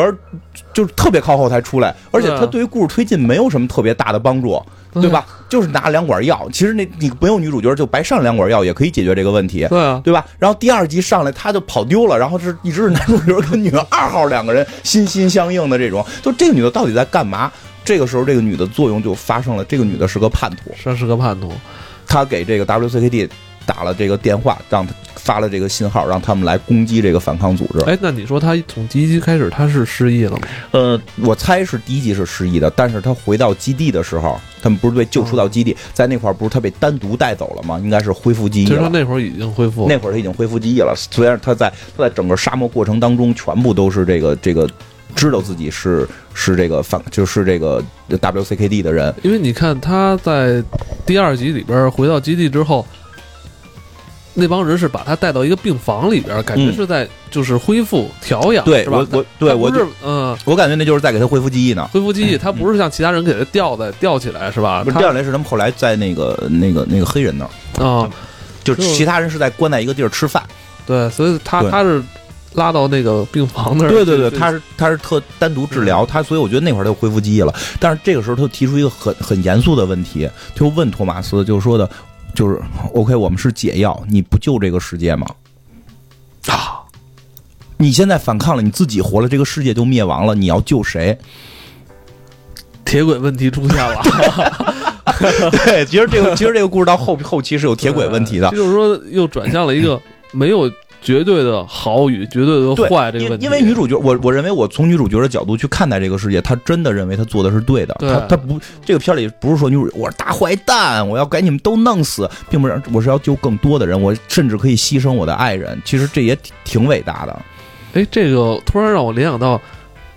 [SPEAKER 2] 就是特别靠后才出来，而且她对于故事推进没有什么特别大的帮助，对吧？就是拿两管药，其实那你没有女主角就白上两管药也可以解决这个问题，
[SPEAKER 1] 对啊，
[SPEAKER 2] 对吧？然后第二集上来她就跑丢了，然后是一直是男主角跟女二号两个人心心相印的这种，就这个女的到底在干嘛？这个时候这个女的作用就发生了，这个女的是个叛徒，
[SPEAKER 1] 是是个叛徒，
[SPEAKER 2] 她给这个 WCKD 打了这个电话，让他发了这个信号，让他们来攻击这个反抗组织。
[SPEAKER 1] 哎，那你说她从第一集开始她是失忆了吗？
[SPEAKER 2] 呃，我猜是第一集是失忆的，但是她回到基地的时候，他们不是被救出到基地，在那块儿不是她被单独带走了吗？应该是恢复记忆了。
[SPEAKER 1] 那会儿已经恢复，
[SPEAKER 2] 那会儿她已经恢复记忆了，虽然她在她在整个沙漠过程当中，全部都是这个这个知道自己是是这个反就是这个 WCKD 的人，
[SPEAKER 1] 因为你看他在第二集里边回到基地之后，那帮人是把他带到一个病房里边，感觉
[SPEAKER 2] 嗯
[SPEAKER 1] 是在就是恢复调养，是吧
[SPEAKER 2] 对我？我对我
[SPEAKER 1] 他不是嗯。
[SPEAKER 2] 我感觉那就是在给他恢复记忆呢。
[SPEAKER 1] 恢复记忆，他不是像其他人给他吊在吊起来是吧？
[SPEAKER 2] 不是
[SPEAKER 1] 他
[SPEAKER 2] 第二类是他们后来在那个那个那个黑人那儿，
[SPEAKER 1] 啊，
[SPEAKER 2] 就
[SPEAKER 1] 就是
[SPEAKER 2] 其他人是在关在一个地儿吃饭。
[SPEAKER 1] 对，所以他他是拉到那个病房那儿，
[SPEAKER 2] 对对对，他是他是特单独治疗他，所以我觉得那会儿他就恢复记忆了。但是这个时候他就提出一个很很严肃的问题，就问托马斯，就是说的，就是 OK，我们是解药，你不救这个世界吗？
[SPEAKER 1] 啊，
[SPEAKER 2] 你现在反抗了，你自己活了，这个世界就灭亡了，你要救谁？
[SPEAKER 1] 铁轨问题出现了，
[SPEAKER 2] 对，其实这个其实这个故事到后后期是有铁轨问题的
[SPEAKER 1] 这。就是说又转向了一个没有绝对的好与绝对的坏这个问题，
[SPEAKER 2] 因因为女主角，我我认为我从女主角的角度去看待这个世界，她真的认为她做的是对的。
[SPEAKER 1] 对
[SPEAKER 2] 她她不，这个片里不是说女主我是大坏蛋，我要给你们都弄死，并不是我是要救更多的人，我甚至可以牺牲我的爱人。其实这也挺挺伟大的。
[SPEAKER 1] 哎，这个突然让我联想到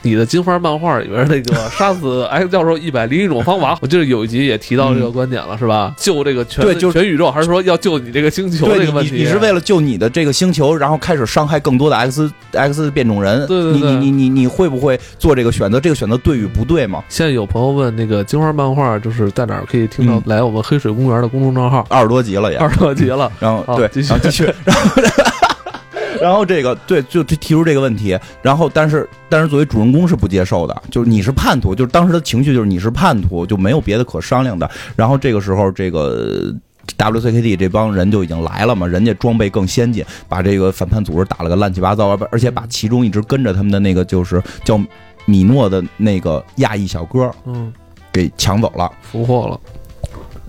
[SPEAKER 1] 你的金花漫画里边那个 杀死 X 教授一百零一种方法，我记得有一集也提到这个观点了，是吧？救这个全
[SPEAKER 2] 对就是
[SPEAKER 1] 全宇宙，还是说要救你这个星球这个问题？
[SPEAKER 2] 你你是为了救你的这个星球，然后开始伤害更多的 X X 变种人。
[SPEAKER 1] 对对对
[SPEAKER 2] 你你你你你会不会做这个选择？这个选择对与不对吗？
[SPEAKER 1] 现在有朋友问那个金花漫画就是在哪儿可以听到
[SPEAKER 2] 嗯？
[SPEAKER 1] 来我们黑水公园的公众账号，
[SPEAKER 2] 二十多集了也。
[SPEAKER 1] 二十多集了。
[SPEAKER 2] 然后对，
[SPEAKER 1] 继续
[SPEAKER 2] 然后继续，然后 然后这个对，就提提出这个问题，然后但是但是作为主人公是不接受的，就是你是叛徒，就是当时的情绪就是你是叛徒，就没有别的可商量的。然后这个时候这个。WCKD 这帮人就已经来了嘛，人家装备更先进，把这个反叛组织打了个乱七八糟，而且把其中一直跟着他们的那个就是叫米诺的那个亚裔小哥
[SPEAKER 1] 嗯，
[SPEAKER 2] 给抢走了。
[SPEAKER 1] 俘获了，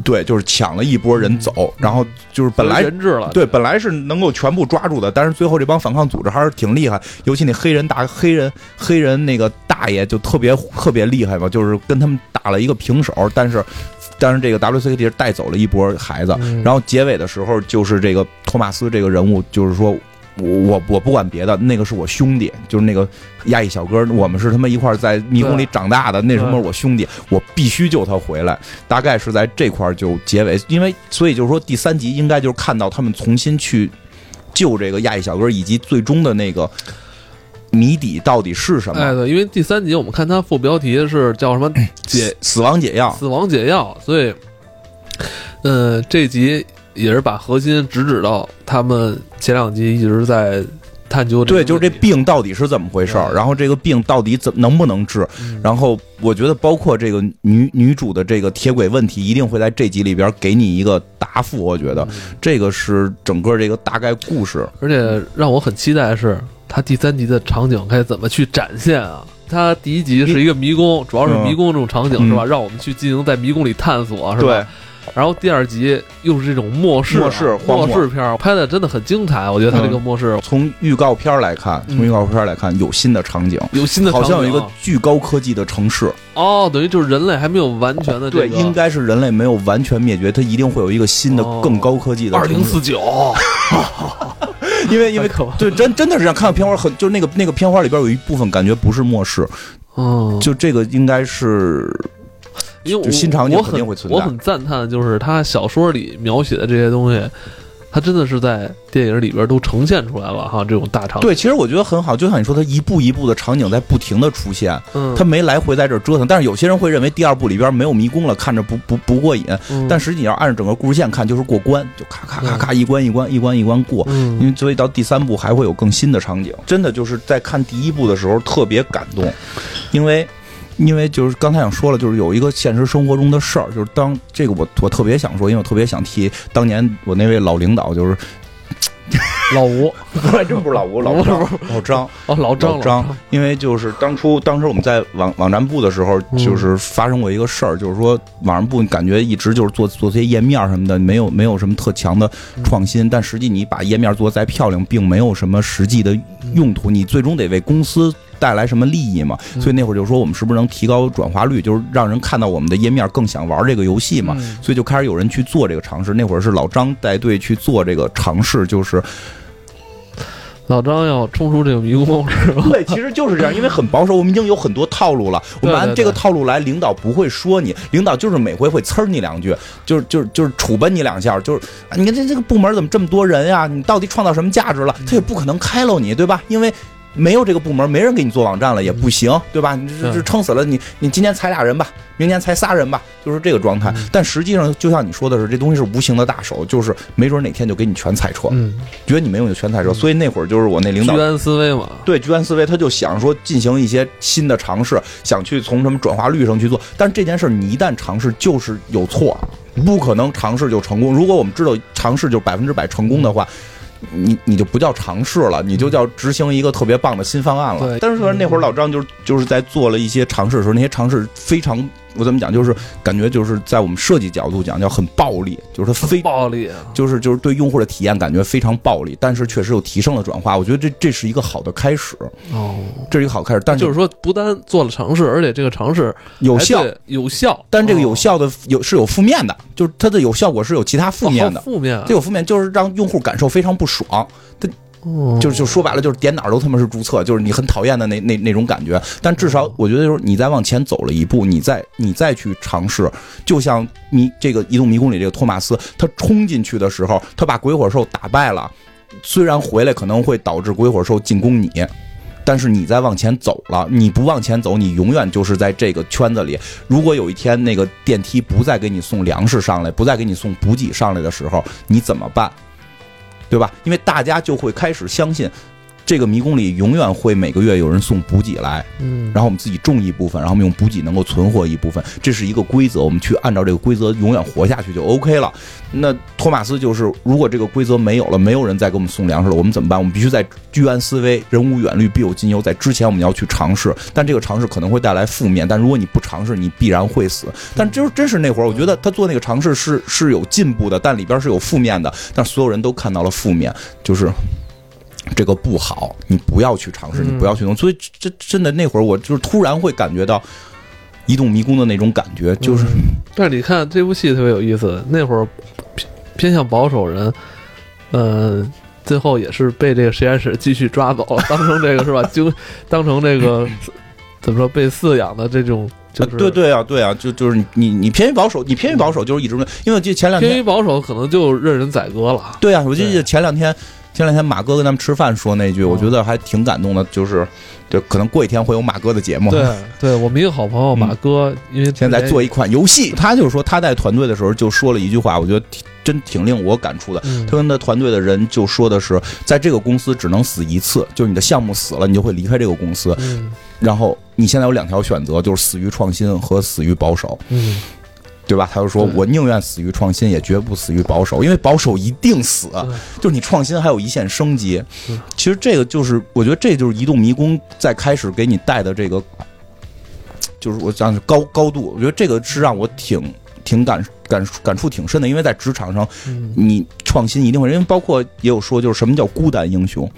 [SPEAKER 2] 对，就是抢了一波人走，然后就是本来
[SPEAKER 1] 人质了，
[SPEAKER 2] 对，本来是能够全部抓住的，但是最后这帮反抗组织还是挺厉害，尤其那黑人大黑人黑人那个大爷就特别特别厉害嘛，就是跟他们打了一个平手，但是但是这个 WCKD 是带走了一波孩子，
[SPEAKER 1] 嗯
[SPEAKER 2] 然后结尾的时候就是这个托马斯这个人物，就是说。我我我不管别的，那个是我兄弟，就是那个亚裔小哥，我们是他妈一块在迷宫里长大的，那什么我兄弟，我必须救他回来。大概是在这块就结尾，因为所以就是说第三集应该就是看到他们重新去救这个亚裔小哥，以及最终的那个谜底到底是什么？
[SPEAKER 1] 哎，对，因为第三集我们看它副标题是叫什么解
[SPEAKER 2] 死亡解药。
[SPEAKER 1] 死亡解药，所以，呃，这集也是把核心直指到他们前两集一直在探究这个
[SPEAKER 2] 对，就是这，病到底是怎么回事儿，然后这个病到底怎能不能治？
[SPEAKER 1] 嗯
[SPEAKER 2] 然后我觉得，包括这个女女主的这个铁轨问题，一定会在这集里边给你一个答复。我觉得
[SPEAKER 1] 嗯
[SPEAKER 2] 这个是整个这个大概故事。
[SPEAKER 1] 而且让我很期待的是，它第三集的场景该怎么去展现啊？它第一集是一个迷宫，主要是迷宫这种场景、
[SPEAKER 2] 嗯
[SPEAKER 1] 是吧？让我们去进行在迷宫里探索是吧？然后第二集又是这种末世啊、
[SPEAKER 2] 末世
[SPEAKER 1] 末世片儿，拍的真的很精彩。我觉得它这个末世
[SPEAKER 2] 从预告片来看，从
[SPEAKER 1] 嗯
[SPEAKER 2] 预告片来看，有新的场景，
[SPEAKER 1] 有新的
[SPEAKER 2] 好像有一个巨高科技的城市。
[SPEAKER 1] 哦，等于就是人类还没有完全的这
[SPEAKER 2] 对，
[SPEAKER 1] 个
[SPEAKER 2] 应该是人类没有完全灭绝，它一定会有一个新的
[SPEAKER 1] 哦
[SPEAKER 2] 更高科技的
[SPEAKER 1] 二。零四九，
[SPEAKER 2] 因为 因为对真真的是这样，看到片花很就是那个那个片花里边有一部分感觉不是末世，
[SPEAKER 1] 哦，
[SPEAKER 2] 就这个应该是
[SPEAKER 1] 因为
[SPEAKER 2] 就新场景
[SPEAKER 1] 我
[SPEAKER 2] 肯定
[SPEAKER 1] 很
[SPEAKER 2] 会存在
[SPEAKER 1] 我很赞叹，就是他小说里描写的这些东西，他真的是在电影里边都呈现出来了哈，这种大场景。
[SPEAKER 2] 对，其实我觉得很好，就像你说，他一步一步的场景在不停的出现，
[SPEAKER 1] 嗯，
[SPEAKER 2] 他没来回在这儿折腾。但是有些人会认为第二部里边没有迷宫了，看着不不不过瘾。
[SPEAKER 1] 嗯，
[SPEAKER 2] 但实际你要按照整个故事线看，就是过关，就咔咔咔咔一关一关一关一关过。因
[SPEAKER 1] 嗯，
[SPEAKER 2] 为所以到第三部还会有更新的场景，真的就是在看第一部的时候特别感动，因为因为就是刚才想说了，就是有一个现实生活中的事儿，就是当这个我我特别想说，因为我特别想提当年我那位老领导，就是
[SPEAKER 1] 老吴。
[SPEAKER 2] 还真不是老吴，老张，老张，
[SPEAKER 1] 哦，老张
[SPEAKER 2] 老张，因为就是当初当时我们在网网站部的时候，
[SPEAKER 1] 嗯
[SPEAKER 2] 就是发生过一个事儿，就是说网站部感觉一直就是做做这些页面什么的，没有没有什么特强的创新，但实际你把页面做得再漂亮，并没有什么实际的用途，你最终得为公司。带来什么利益嘛？
[SPEAKER 1] 嗯
[SPEAKER 2] 所以那会儿就说我们是不是能提高转化率，就是让人看到我们的页面更想玩这个游戏嘛？
[SPEAKER 1] 嗯
[SPEAKER 2] 所以就开始有人去做这个尝试。那会儿是老张带队去做这个尝试，就是
[SPEAKER 1] 老张要冲出这个迷宫是吧？
[SPEAKER 2] 对，其实就是这样，因为很保守，我们已经有很多套路了。我们按这个套路来，领导不会说你，领导就是每回会呲儿你两句，就是就是就是处分你两下，就是啊你看这这个部门怎么这么多人呀？你到底创造什么价值了？他也不可能开喽你，对吧？因为。没有这个部门，没人给你做网站了，也不行，对吧？你这这撑死了你，你今年裁俩人吧，明年裁仨人吧，就是这个状态。但实际上，就像你说的是，这东西是无形的大手，就是没准哪天就给你全裁撤，
[SPEAKER 1] 嗯，
[SPEAKER 2] 觉得你没用就全裁撤。所以那会儿就是我那领导
[SPEAKER 1] 居安思危嘛。
[SPEAKER 2] 对居安思危，他就想说进行一些新的尝试，想去从什么转化率上去做。但是这件事儿你一旦尝试，就是有错，不可能尝试就成功。如果我们知道尝试就百分之百成功的话。你你就不叫尝试了，你就叫执行一个特别棒的新方案了
[SPEAKER 1] 对。
[SPEAKER 2] 但是说那会儿老张就是就是在做了一些尝试的时候，那些尝试非常，我怎么讲，就是感觉就是在我们设计角度讲叫很暴力，就是它非
[SPEAKER 1] 暴力啊！
[SPEAKER 2] 就是就是对用户的体验感觉非常暴力，但是确实又提升了转化。我觉得这这是一个好的开始，
[SPEAKER 1] 哦，
[SPEAKER 2] 这是一个好开始，但
[SPEAKER 1] 就是说不单做了尝试，而且这个尝试
[SPEAKER 2] 有效，
[SPEAKER 1] 有效，
[SPEAKER 2] 但这个有
[SPEAKER 1] 哦
[SPEAKER 2] 效的有是有负面的，就是它的有效果是有其他负面的
[SPEAKER 1] 哦。负面啊
[SPEAKER 2] 这有负面就是让用户感受非常不爽，
[SPEAKER 1] 哦
[SPEAKER 2] 就是就说白了就是点哪儿都他妈是注册，就是你很讨厌的那那那种感觉。但至少我觉得就是你再往前走了一步，你再你再去尝试，就像迷这个移动迷宫里这个托马斯，他冲进去的时候，他把鬼火兽打败了，虽然回来可能会导致鬼火兽进攻你。但是你再往前走了，你不往前走，你永远就是在这个圈子里。如果有一天那个电梯不再给你送粮食上来，不再给你送补给上来的时候，你怎么办？对吧？因为大家就会开始相信，这个迷宫里永远会每个月有人送补给来，
[SPEAKER 1] 嗯，
[SPEAKER 2] 然后我们自己种一部分，然后我们用补给能够存活一部分，这是一个规则，我们去按照这个规则永远活下去就 OK 了。那托马斯就是，如果这个规则没有了，没有人再给我们送粮食了，我们怎么办？我们必须在居安思危，人无远虑，必有近忧，在之前我们要去尝试，但这个尝试可能会带来负面，但如果你不尝试，你必然会死。但就是真是那会儿，我觉得他做那个尝试是是有进步的，但里边是有负面的，但所有人都看到了负面，就是。这个不好，你不要去尝试，你
[SPEAKER 1] 嗯
[SPEAKER 2] 不要去弄。所以这真的那会儿，我就是突然会感觉到移动迷宫的那种感觉，就是
[SPEAKER 1] 嗯但是你看这部戏特别有意思，那会儿偏偏向保守人，呃，最后也是被这个实验室继续抓走了，当成这个是吧？就当成这个怎么说被饲养的这种，就是
[SPEAKER 2] 啊对对啊，对啊，就就是你你你偏于保守，你偏于保守就是一直，因为我记得前两天，
[SPEAKER 1] 偏于保守，可能就任人宰割了。
[SPEAKER 2] 对啊，我记得前两天。前两天马哥跟他们吃饭说那句，
[SPEAKER 1] 哦
[SPEAKER 2] 我觉得还挺感动的，就是，就，可能过几天会有马哥的节目。
[SPEAKER 1] 对，对我们一个好朋友
[SPEAKER 2] 嗯。
[SPEAKER 1] 马哥，因为
[SPEAKER 2] 现在在做一款游戏，他就是说他在团队的时候就说了一句话，我觉得挺真挺令我感触的。
[SPEAKER 1] 嗯。
[SPEAKER 2] 他跟他团队的人就说的是，在这个公司只能死一次，就是你的项目死了，你就会离开这个公司。
[SPEAKER 1] 嗯。
[SPEAKER 2] 然后你现在有两条选择，就是死于创新和死于保守，
[SPEAKER 1] 嗯，
[SPEAKER 2] 对吧？他就说我宁愿死于创新，也绝不死于保守，因为保守一定死，就是你创新还有一线生机
[SPEAKER 1] 嗯。
[SPEAKER 2] 其实这个就是，我觉得这就是移动迷宫在开始给你带的这个，就是我讲高高度，我觉得这个是让我挺。挺感感感触挺深的，因为在职场上，
[SPEAKER 1] 嗯
[SPEAKER 2] 你创新一定会，因为包括也有说，就是什么叫孤单英雄，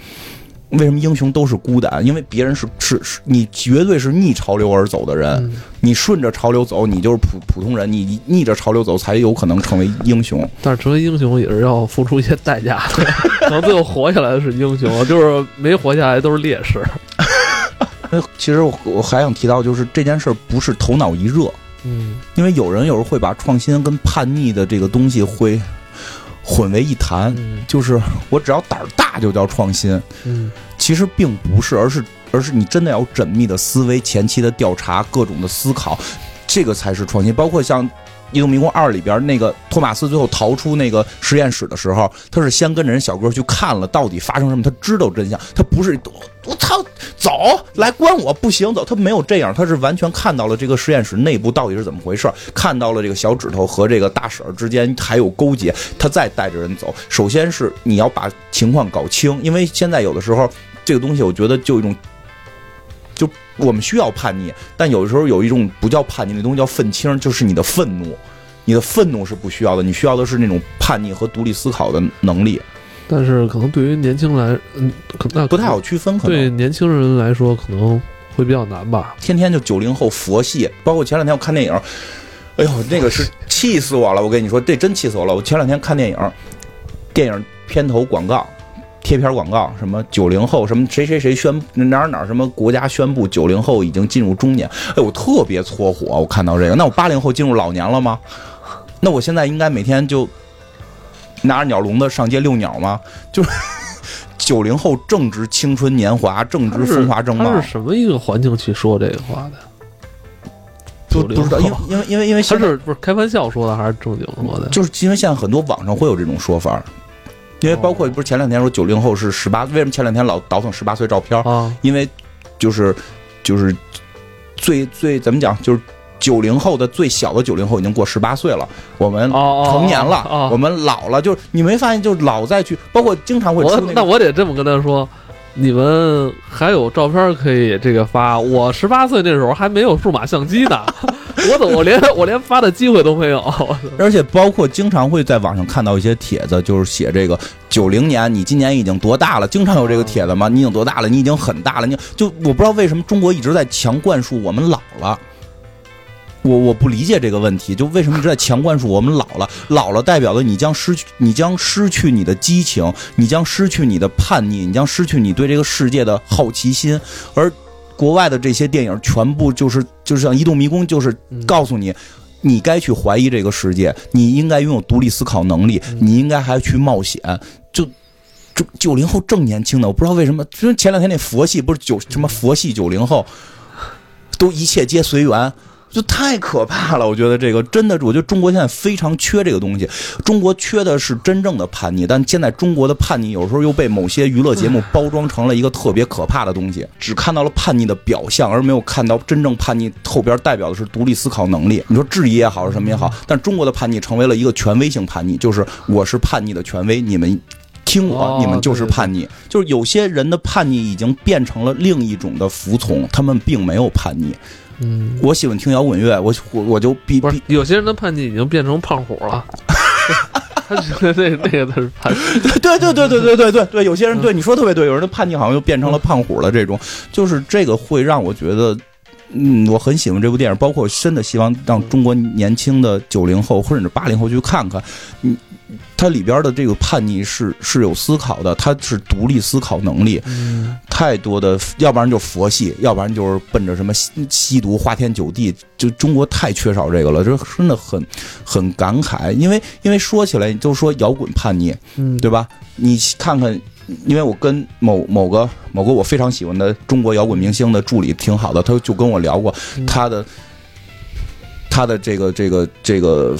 [SPEAKER 2] 为什么英雄都是孤胆？因为别人是是是，你绝对是逆潮流而走的人，
[SPEAKER 1] 嗯
[SPEAKER 2] 你顺着潮流走，你就是普普通人；你逆着潮流走，才有可能成为英雄。
[SPEAKER 1] 但是成为英雄也是要付出一些代价的，可能最后活下来的是英雄，就是没活下来都是烈士。
[SPEAKER 2] 呃 其实我我还想提到，就是这件事不是头脑一热，
[SPEAKER 1] 嗯
[SPEAKER 2] 因为有人有时候会把创新跟叛逆的这个东西会混为一谈，
[SPEAKER 1] 嗯
[SPEAKER 2] 就是我只要胆儿大就叫创新，
[SPEAKER 1] 嗯
[SPEAKER 2] 其实并不是，而是而是你真的要有缜密的思维、前期的调查、各种的思考，这个才是创新。包括像《移动迷宫二》里边那个托马斯最后逃出那个实验室的时候，他是先跟着人小哥去看了到底发生什么，他知道真相，他不是我我操走来关我不行走，他没有这样，他是完全看到了这个实验室内部到底是怎么回事，看到了这个小指头和这个大婶儿之间还有勾结，他再带着人走。首先是你要把情况搞清，因为现在有的时候这个东西，我觉得就一种。就我们需要叛逆，但有的时候有一种不叫叛逆的东西叫愤青，就是你的愤怒，你的愤怒是不需要的，你需要的是那种叛逆和独立思考的能力，
[SPEAKER 1] 但是可能对于年轻来，嗯，可那
[SPEAKER 2] 不太好区分。可能
[SPEAKER 1] 对年轻人来说可能会比较难吧。
[SPEAKER 2] 天天就九零后佛系，包括前两天我看电影，哎呦，那个是气死我了！我跟你说，这真气死我了！我前两天看电影，电影片头广告。贴片广告，什么九零后，什么谁谁谁宣哪儿哪儿什么国家宣布九零后已经进入中年，哎，我特别搓火，我看到这个，那我八零后进入老年了吗？那我现在应该每天就拿着鸟笼子上街遛鸟吗？就是 九零后正值青春年华，正值风华正茂
[SPEAKER 1] 他，是什么一个环境去说这个话的？90
[SPEAKER 2] 不不知道，因为因为因为因为
[SPEAKER 1] 他是不是开玩笑说的还是正经说的？
[SPEAKER 2] 就是因为现在很多网上会有这种说法，因为包括不是前两天说九零后是十八，为什么前两天老倒腾十八岁照片？
[SPEAKER 1] 啊，
[SPEAKER 2] 因为就是就是最最怎么讲，就是九零后的最小的九零后已经过十八岁了，我们成年了，
[SPEAKER 1] 哦
[SPEAKER 2] 我们老了，就是你没发现，就是老再去，包括经常会
[SPEAKER 1] 我
[SPEAKER 2] 出那个。
[SPEAKER 1] 那我得这么跟他说，你们还有照片可以这个发。我十八岁那时候还没有数码相机呢，我怎么连我连发的机会都没有？
[SPEAKER 2] 而且包括经常会在网上看到一些帖子，就是写这个九零年，你今年已经多大了？经常有这个帖子吗？你已经多大了？你已经很大了。你就我不知道为什么中国一直在强灌输我们老了。我我不理解这个问题，就为什么一直在强灌输我们老了？老了代表的你将失去，你将失去你的激情，你将失去你的叛逆，你将失去你对这个世界的好奇心。而国外的这些电影全部就是，就是像《移动迷宫》，就是告诉你，你该去怀疑这个世界，你应该拥有独立思考能力，你应该还去冒险。就就九零后正年轻的，我不知道为什么，就是前两天那佛系不是九什么佛系九零后，都一切皆随缘。就太可怕了，我觉得这个真的，我觉得中国现在非常缺这个东西。中国缺的是真正的叛逆，但现在中国的叛逆有时候又被某些娱乐节目包装成了一个特别可怕的东西，只看到了叛逆的表象，而没有看到真正叛逆后边代表的是独立思考能力。你说质疑也好，是什么也好，但中国的叛逆成为了一个权威性叛逆，就是我是叛逆的权威，你们。听我，
[SPEAKER 1] 哦
[SPEAKER 2] 你们就是
[SPEAKER 1] 对对
[SPEAKER 2] 叛逆。就是有些人的叛逆已经变成了另一种的服从，他们并没有叛逆。
[SPEAKER 1] 嗯，
[SPEAKER 2] 我喜欢听摇滚乐，我我我就必
[SPEAKER 1] 不是
[SPEAKER 2] 必
[SPEAKER 1] 有些人的叛逆已经变成胖虎了。他觉得那那个他是叛逆，
[SPEAKER 2] 对对对对对对对对，有些人对你说特别对，有人的叛逆好像又变成了胖虎了。这种就是这个会让我觉得，嗯，我很喜欢这部电影，包括真的希望让中国年轻的九零后或者是八零后去看看，嗯，它里边的这个叛逆是是有思考的，它是独立思考能力，
[SPEAKER 1] 嗯，
[SPEAKER 2] 太多的，要不然就佛系，要不然就是奔着什么吸吸毒、花天酒地，就中国太缺少这个了，这真的很很感慨。因为因为说起来，就说摇滚叛逆，
[SPEAKER 1] 嗯，
[SPEAKER 2] 对吧？你看看，因为我跟某某个某个我非常喜欢的中国摇滚明星的助理挺好的，他就跟我聊过
[SPEAKER 1] 嗯
[SPEAKER 2] 他的他的这个这个这个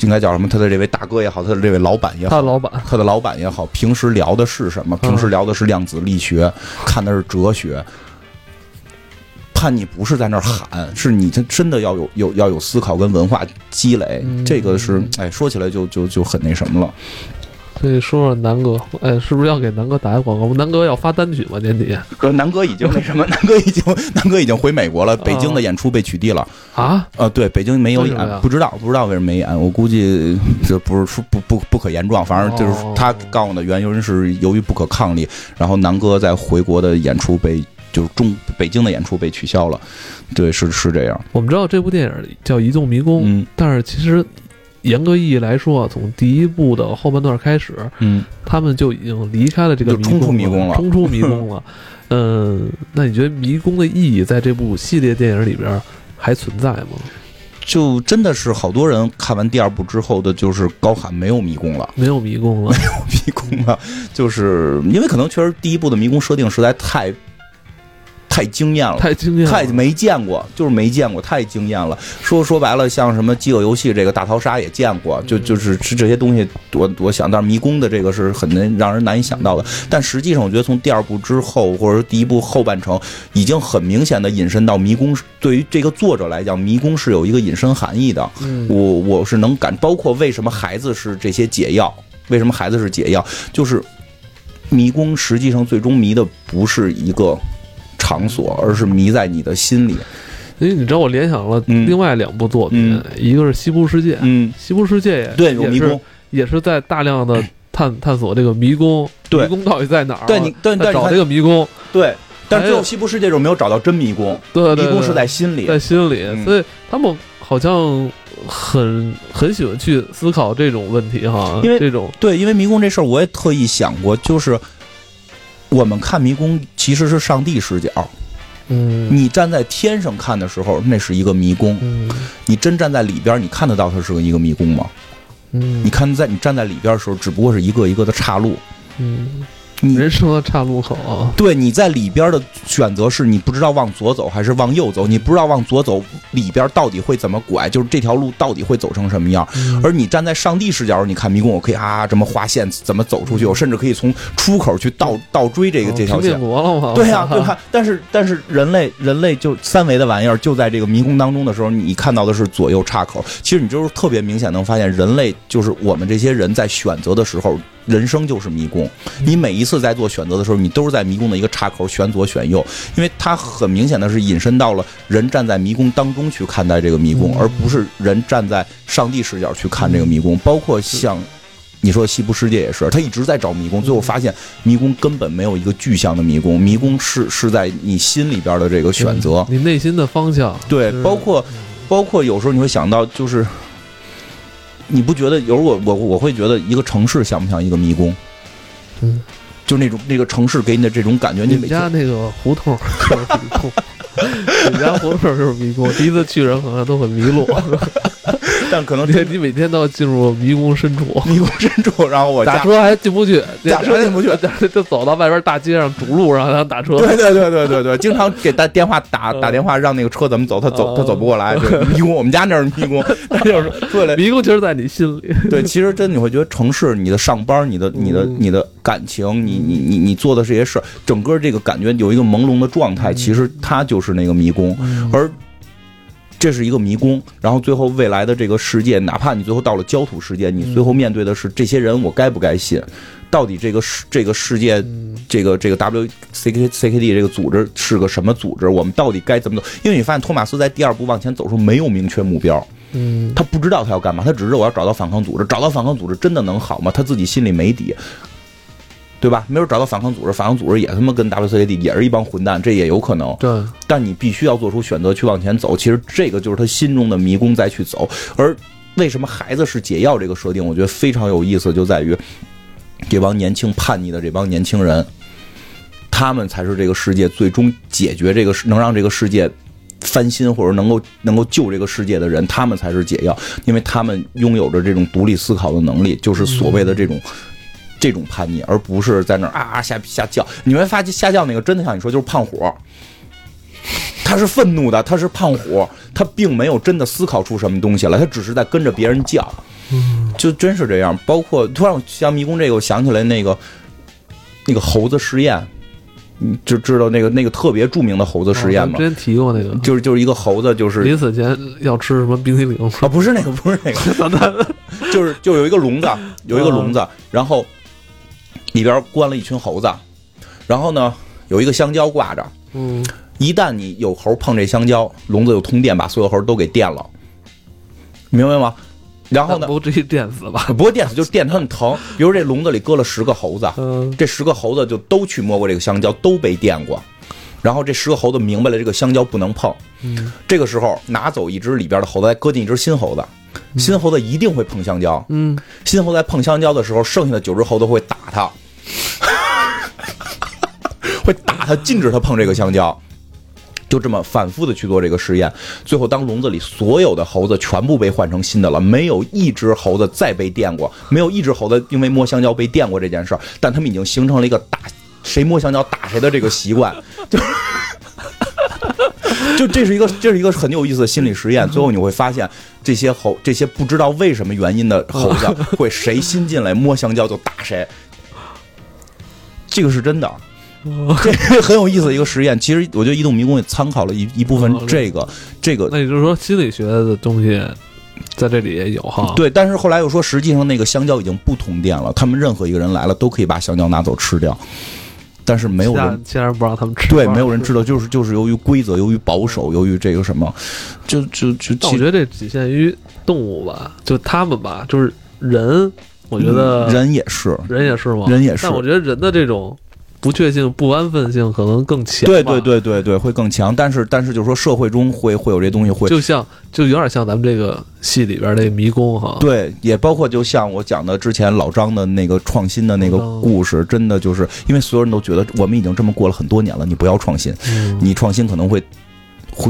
[SPEAKER 2] 应该叫什么？他的这位大哥也好，他的这位老板也好
[SPEAKER 1] 他，老板
[SPEAKER 2] 他的老板也好，平时聊的是什么？
[SPEAKER 1] 嗯
[SPEAKER 2] 平时聊的是量子力学，看的是哲学。叛逆不是在那儿喊，是你真真的要有有要有思考跟文化积累，
[SPEAKER 1] 嗯
[SPEAKER 2] 这个是哎，说起来就就就很那什么了。
[SPEAKER 1] 可以说说南哥，哎，是不是要给南哥打个广告？南哥要发单曲吗？年底
[SPEAKER 2] 哥，南哥已经那什么，南哥已经南哥已经回美国了，北京的演出被取缔了。
[SPEAKER 1] 啊？
[SPEAKER 2] 呃，对，北京没有演，不知道不知道为什么没演，我估计这不是说不不不可言状，反正就是
[SPEAKER 1] 哦
[SPEAKER 2] 他告诉我的原因是由于不可抗力，然后南哥在回国的演出被就是中北京的演出被取消了，对，是是这样，
[SPEAKER 1] 我们知道这部电影叫《移动迷宫》，
[SPEAKER 2] 嗯
[SPEAKER 1] 但是其实严格意义来说啊，从第一部的后半段开始，
[SPEAKER 2] 嗯，
[SPEAKER 1] 他们就已经离开了这个
[SPEAKER 2] 就冲出迷宫了
[SPEAKER 1] 冲出迷宫了。嗯，那你觉得迷宫的意义在这部系列电影里边还存在吗？
[SPEAKER 2] 就真的是好多人看完第二部之后的，就是高喊没有迷宫了，
[SPEAKER 1] 没有迷宫了，没有
[SPEAKER 2] 迷宫了，就是因为可能确实第一部的迷宫设定实在太太惊艳了。
[SPEAKER 1] 太惊艳了，
[SPEAKER 2] 太没见过，就是没见过，太惊艳了。说说白了，像什么饥饿游戏这个大逃杀也见过，就就是是这些东西，我我想，但是迷宫的这个是很难让人难以想到的。但实际上，我觉得从第二部之后，或者说第一部后半程，已经很明显的引申到迷宫。对于这个作者来讲，迷宫是有一个引申含义的。
[SPEAKER 1] 嗯
[SPEAKER 2] 我我是能感，包括为什么孩子是这些解药，为什么孩子是解药，就是迷宫实际上最终迷的不是一个场所，而是迷在你的心里。
[SPEAKER 1] 因为你知道，我联想了
[SPEAKER 2] 嗯
[SPEAKER 1] 另外两部作品，
[SPEAKER 2] 嗯
[SPEAKER 1] 一个是《西部世界》，
[SPEAKER 2] 嗯，
[SPEAKER 1] 西部世界》也
[SPEAKER 2] 对，有
[SPEAKER 1] 也是
[SPEAKER 2] 迷宫，
[SPEAKER 1] 也是在大量的探 探索这个迷宫，
[SPEAKER 2] 对
[SPEAKER 1] 迷宫到底在哪儿？
[SPEAKER 2] 对你，对，但
[SPEAKER 1] 找这个迷宫，
[SPEAKER 2] 对，但
[SPEAKER 1] 还有
[SPEAKER 2] 最后西部世界就没有找到真迷宫，
[SPEAKER 1] 对
[SPEAKER 2] 迷宫是在心里。
[SPEAKER 1] 在心里，
[SPEAKER 2] 嗯
[SPEAKER 1] 所以他们好像很很喜欢去思考这种问题哈，
[SPEAKER 2] 因为
[SPEAKER 1] 这种
[SPEAKER 2] 对，因为迷宫这事儿我也特意想过，就是我们看迷宫其实是上帝视角，
[SPEAKER 1] 嗯。
[SPEAKER 2] 你站在天上看的时候，那是一个迷宫；
[SPEAKER 1] 嗯。
[SPEAKER 2] 你真站在里边，你看得到它是一个迷宫吗？
[SPEAKER 1] 嗯。
[SPEAKER 2] 你看在你站在里边的时候，只不过是一个一个的岔路。
[SPEAKER 1] 嗯，
[SPEAKER 2] 你
[SPEAKER 1] 人生的岔路口啊，
[SPEAKER 2] 对你在里边的选择是你不知道往左走还是往右走，你不知道往左走里边到底会怎么拐，就是这条路到底会走成什么样。
[SPEAKER 1] 嗯
[SPEAKER 2] 而你站在上帝视角，你看迷宫，我可以啊这么划线怎么走出去，我甚至可以从出口去倒倒追这个这条线。
[SPEAKER 1] 国了嘛？
[SPEAKER 2] 对呀、对吧？但是但是人类人类就三维的玩意儿，就在这个迷宫当中的时候，你看到的是左右岔口。其实你就是特别明显能发现，人类就是我们这些人在选择的时候，人生就是迷宫。你每一次在做选择的时候，你都是在迷宫的一个岔口选左选右，因为它很明显的是引申到了人站在迷宫当中去看待这个迷宫，
[SPEAKER 1] 嗯
[SPEAKER 2] 而不是人站在上帝视角去看这个迷宫。包括像你说西部世界也是，他一直在找迷宫，最后发现迷宫根本没有一个具象的迷宫，迷宫是是在你心里边的这个选择。
[SPEAKER 1] 你内心的方向，
[SPEAKER 2] 对，包括包括有时候你会想到，就是你不觉得有时候我我我会觉得一个城市像不像一个迷宫？
[SPEAKER 1] 嗯，
[SPEAKER 2] 就那种那个城市给你的这种感觉，
[SPEAKER 1] 你们家那个胡同就是迷宫，你们家胡同就是迷宫，第一次去人可能都很迷路，
[SPEAKER 2] 但可能
[SPEAKER 1] 你你每天都要进入迷宫深处。
[SPEAKER 2] 迷宫深处，然后我
[SPEAKER 1] 打车还进不去，
[SPEAKER 2] 打车进不去，
[SPEAKER 1] 就走到外边大街上堵路上，然后打车。
[SPEAKER 2] 对对对对对对，经常给打电话打
[SPEAKER 1] 嗯
[SPEAKER 2] 打电话让那个车怎么走，他走
[SPEAKER 1] 嗯
[SPEAKER 2] 他走不过来，对迷宫，我们家那是迷宫，那就是对了，
[SPEAKER 1] 迷宫其实在你心里。
[SPEAKER 2] 对，其实真的你会觉得城市，你的上班，你的你的
[SPEAKER 1] 嗯
[SPEAKER 2] 你的感情，你你你你做的这些事儿，整个这个感觉有一个朦胧的状态，其实它就是那个迷宫，而。这是一个迷宫，然后最后未来的这个世界，哪怕你最后到了焦土世界，你最后面对的是这些人，我该不该信？到底这个世这个世界，这个这个 W C K C K D 这个组织是个什么组织？我们到底该怎么走？因为你发现托马斯在第二步往前走的时候没有明确目标，
[SPEAKER 1] 嗯，
[SPEAKER 2] 他不知道他要干嘛，他只知道我要找到反抗组织，找到反抗组织真的能好吗？他自己心里没底，对吧？没准找到反抗组织，反抗组织也他妈跟 WCAD 也是一帮混蛋，这也有可能。
[SPEAKER 1] 对，
[SPEAKER 2] 但你必须要做出选择去往前走，其实这个就是他心中的迷宫再去走。而为什么孩子是解药这个设定，我觉得非常有意思，就在于这帮年轻叛逆的这帮年轻人，他们才是这个世界最终解决这个能让这个世界翻新或者能够能够救这个世界的人，他们才是解药，因为他们拥有着这种独立思考的能力，就是所谓的这种。这种叛逆，而不是在那儿啊啊瞎瞎叫。你会发现瞎叫那个真的像你说，就是胖虎，他是愤怒的，他是胖虎，他并没有真的思考出什么东西来，他只是在跟着别人叫，就真是这样。包括突然像迷宫这个，我想起来那个那个猴子实验，你就知道那个那个特别著名的猴子实验吗
[SPEAKER 1] 哦之，前提过那个，
[SPEAKER 2] 就是就是一个猴子，就是
[SPEAKER 1] 临死前要吃什么冰淇淋？
[SPEAKER 2] 啊，不是那个，不是那个，就是就有一个笼子，有一个笼子，然后里边关了一群猴子，然后呢有一个香蕉挂着，
[SPEAKER 1] 嗯，
[SPEAKER 2] 一旦你有猴碰这香蕉，笼子就通电，把所有猴都给电了，明白吗？然后呢，
[SPEAKER 1] 不至于电死吧？
[SPEAKER 2] 不会电死，就是电它很疼。比如这笼子里搁了十个猴子，
[SPEAKER 1] 嗯，
[SPEAKER 2] 这十个猴子就都去摸过这个香蕉，都被电过。然后这十个猴子明白了，这个香蕉不能碰。
[SPEAKER 1] 嗯
[SPEAKER 2] 这个时候拿走一只里边的猴子，再搁进一只新猴子，新猴子一定会碰香蕉。
[SPEAKER 1] 嗯，
[SPEAKER 2] 新猴子在碰香蕉的时候，剩下的九只猴子会打它，会打他，禁止他碰这个香蕉。就这么反复的去做这个实验，最后当笼子里所有的猴子全部被换成新的了，没有一只猴子再被电过，没有一只猴子因为摸香蕉被电过这件事儿，但他们已经形成了一个打谁摸香蕉打谁的这个习惯，就就这是一个这是一个很有意思的心理实验。最后你会发现，这些猴这些不知道为什么原因的猴子会谁新进来摸香蕉就打谁，这个是真的。这很有意思的一个实验，其实我觉得《移动迷宫》也参考了一一部分这个这个
[SPEAKER 1] 那也就是说心理学的东西在这里也有哈。，
[SPEAKER 2] 对，但是后来又说，实际上那个香蕉已经不通电了，他们任何一个人来了都可以把香蕉拿走吃掉，但是没有人
[SPEAKER 1] 其他人不让他们吃，
[SPEAKER 2] 对没有人知道，就是就是由于规则，由于保守，由于这个什么，就就就
[SPEAKER 1] 但我觉得这仅限于动物吧，就他们吧，就是人，我觉得
[SPEAKER 2] 嗯人也是，
[SPEAKER 1] 人也是吗？
[SPEAKER 2] 人也是
[SPEAKER 1] 但我觉得人的这种不确性、不安分性可能更强。
[SPEAKER 2] 对对，对对对，会更强。但是但是就是说社会中会会有这东西会。
[SPEAKER 1] 就像就有点像咱们这个戏里边那个迷宫哈。
[SPEAKER 2] 对，也包括就像我讲的之前老张的那个创新的那个故事，真的就是因为所有人都觉得我们已经这么过了很多年了，你不要创新，
[SPEAKER 1] 嗯，
[SPEAKER 2] 你创新可能会会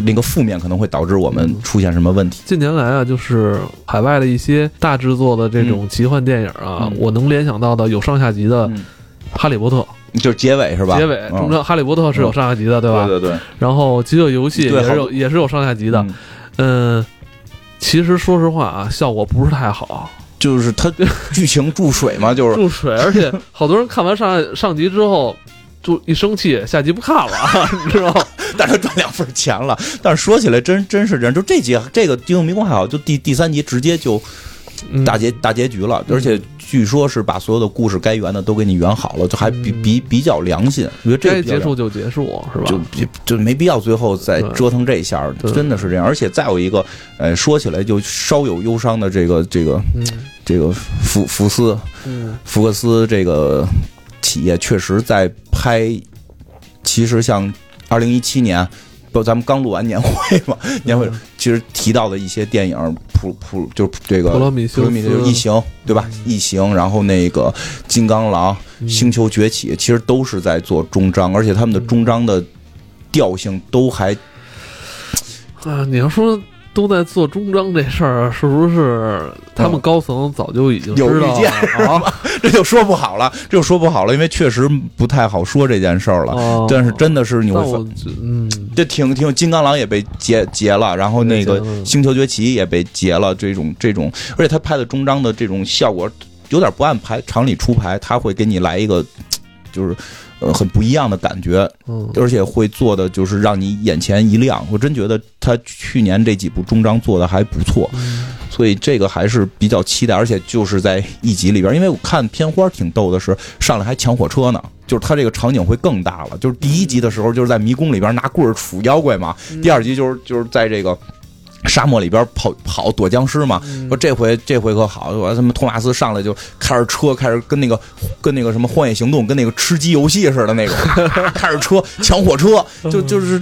[SPEAKER 2] 那个负面可能会导致我们
[SPEAKER 1] 嗯
[SPEAKER 2] 出现什么问题。
[SPEAKER 1] 近年来啊，就是海外的一些大制作的这种奇幻电影啊，
[SPEAKER 2] 嗯
[SPEAKER 1] 我能联想到的有上下集的《
[SPEAKER 2] 嗯，
[SPEAKER 1] 哈利波特》
[SPEAKER 2] 就是结尾是吧？
[SPEAKER 1] 结尾，
[SPEAKER 2] 嗯
[SPEAKER 1] 中间《哈利波特》是有上下集的，对吧？
[SPEAKER 2] 对对对，
[SPEAKER 1] 然后《饥饿游戏》也是有也是有上下集的。
[SPEAKER 2] 嗯
[SPEAKER 1] 嗯，其实说实话啊，效果不是太好，
[SPEAKER 2] 就是它剧情注水嘛，就是
[SPEAKER 1] 注水，而且好多人看完上上集之后。就一生气，下集不看了，你知道吗？
[SPEAKER 2] 但是赚两份钱了。但是说起来真真是这样，就这集这个《英雄迷宫》还好，就第第三集直接就
[SPEAKER 1] 嗯
[SPEAKER 2] 大结大结局了，而且据说是把所有的故事该圆的都给你圆好了，就还比
[SPEAKER 1] 嗯
[SPEAKER 2] 比比较良心。我觉得这
[SPEAKER 1] 结束就结束，是吧？
[SPEAKER 2] 就就就没必要最后再折腾这一下真的是这样。而且再有一个，呃，说起来就稍有忧伤的这个这个
[SPEAKER 1] 嗯
[SPEAKER 2] 这个福福斯
[SPEAKER 1] 嗯
[SPEAKER 2] 福克斯这个企业确实在拍，其实像二零一七年，不，咱们刚录完年会嘛，年会
[SPEAKER 1] 嗯
[SPEAKER 2] 其实提到的一些电影，普普就是这个
[SPEAKER 1] 普罗米修斯。
[SPEAKER 2] 异形，对吧？异形，然后那个金刚狼、
[SPEAKER 1] 嗯。
[SPEAKER 2] 星球崛起，其实都是在做终章，而且他们的终章的调性都还
[SPEAKER 1] 啊，你要说都在做终章这事儿，是不是他们高层早就已经
[SPEAKER 2] 有预见
[SPEAKER 1] 了啊？
[SPEAKER 2] 这就说不好了，这就说不好了，因为确实不太好说这件事儿了。
[SPEAKER 1] 哦
[SPEAKER 2] 但是真的是你会
[SPEAKER 1] 嗯，
[SPEAKER 2] 这挺挺，金刚狼也被截截了，然后那个星球崛起也被截了，这种这种，而且他拍的终章的这种效果有点不按牌常理出牌，他会给你来一个就是呃很不一样的感觉，
[SPEAKER 1] 嗯
[SPEAKER 2] 而且会做的就是让你眼前一亮。我真觉得他去年这几部终章做的还不错，所以这个还是比较期待。而且就是在一集里边，因为我看片花挺逗的是，上来还抢火车呢。就是他这个场景会更大了。就是第一集的时候，就是在迷宫里边拿棍儿杵妖怪嘛；第二集就是就是在这个沙漠里边跑跑躲僵尸嘛。说这回这回可好，我他妈托马斯上来就开着车，开始跟那个跟那个什么荒野行动，跟那个吃鸡游戏似的那种，开着车抢火车，就就是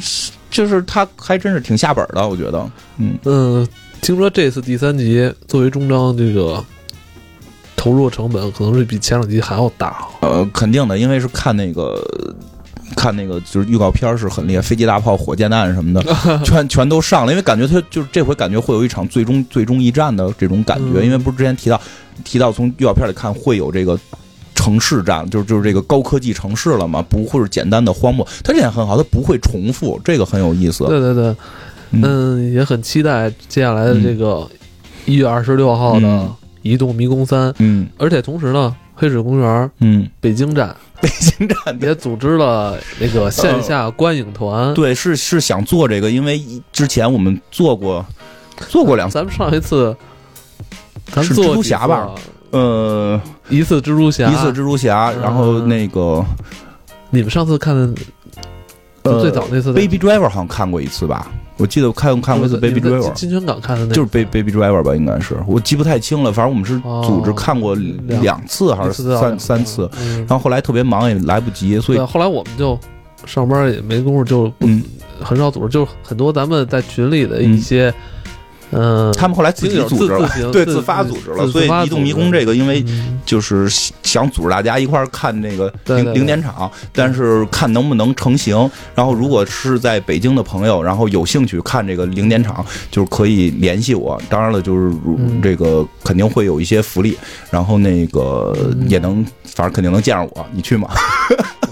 [SPEAKER 2] 就是他还真是挺下本的，我觉得，嗯
[SPEAKER 1] 嗯，听说这次第三集作为终章，这个投入成本可能是比前两集还要大。
[SPEAKER 2] 呃，肯定的，因为是看那个。看那个就是预告片儿是很厉害，飞机大炮、火箭弹什么的，全全都上了。因为感觉他就是这回感觉会有一场最终最终一战的这种感觉，
[SPEAKER 1] 嗯
[SPEAKER 2] 因为不是之前提到提到从预告片里看会有这个城市战，就是就是这个高科技城市了嘛，不会是简单的荒漠。它这点很好，它不会重复，这个很有意思。
[SPEAKER 1] 对对对，
[SPEAKER 2] 嗯
[SPEAKER 1] 嗯，也很期待接下来的这个一月二十六号的《
[SPEAKER 2] 嗯
[SPEAKER 1] 移动迷宫三》，
[SPEAKER 2] 嗯
[SPEAKER 1] 而且同时呢，黑水公园
[SPEAKER 2] 嗯，
[SPEAKER 1] 北京站
[SPEAKER 2] 北京站
[SPEAKER 1] 也组织了那个线下观影团。
[SPEAKER 2] 对，是是想做这个，因为之前我们做过做过两次，
[SPEAKER 1] 咱们上一次，做几
[SPEAKER 2] 蜘蛛侠吧？呃，
[SPEAKER 1] 一次蜘蛛侠，
[SPEAKER 2] 一次蜘蛛侠，然后
[SPEAKER 1] 嗯
[SPEAKER 2] 那个
[SPEAKER 1] 你们上次看的
[SPEAKER 2] 呃
[SPEAKER 1] 最早那次在
[SPEAKER 2] Baby Driver 好像看过一次吧，我记得我看看过一次 Baby Driver。
[SPEAKER 1] 金泉港看的那
[SPEAKER 2] 就是 Baby Baby Driver 吧，应该是。我记不太清了。反正我们是组织
[SPEAKER 1] 哦
[SPEAKER 2] 看过
[SPEAKER 1] 两
[SPEAKER 2] 两次还是三三次，
[SPEAKER 1] 嗯。
[SPEAKER 2] 然后后来特别忙也来不及，所以，
[SPEAKER 1] 后来我们就上班也没工夫，就
[SPEAKER 2] 嗯，
[SPEAKER 1] 很少组织，就很多咱们在群里的一些，嗯，
[SPEAKER 2] 他们后来自己组织了，对，
[SPEAKER 1] 自
[SPEAKER 2] 自发组织了。所以移动迷宫这个，因为
[SPEAKER 1] 嗯
[SPEAKER 2] 就是想组织大家一块儿看那个零零点场，但是看能不能成型。然后如果是在北京的朋友，然后有兴趣看这个零点场，就是可以联系我。当然了，就是这个肯定会有一些福利，然后那个
[SPEAKER 1] 嗯
[SPEAKER 2] 也能，反正肯定能见着我。你去吗？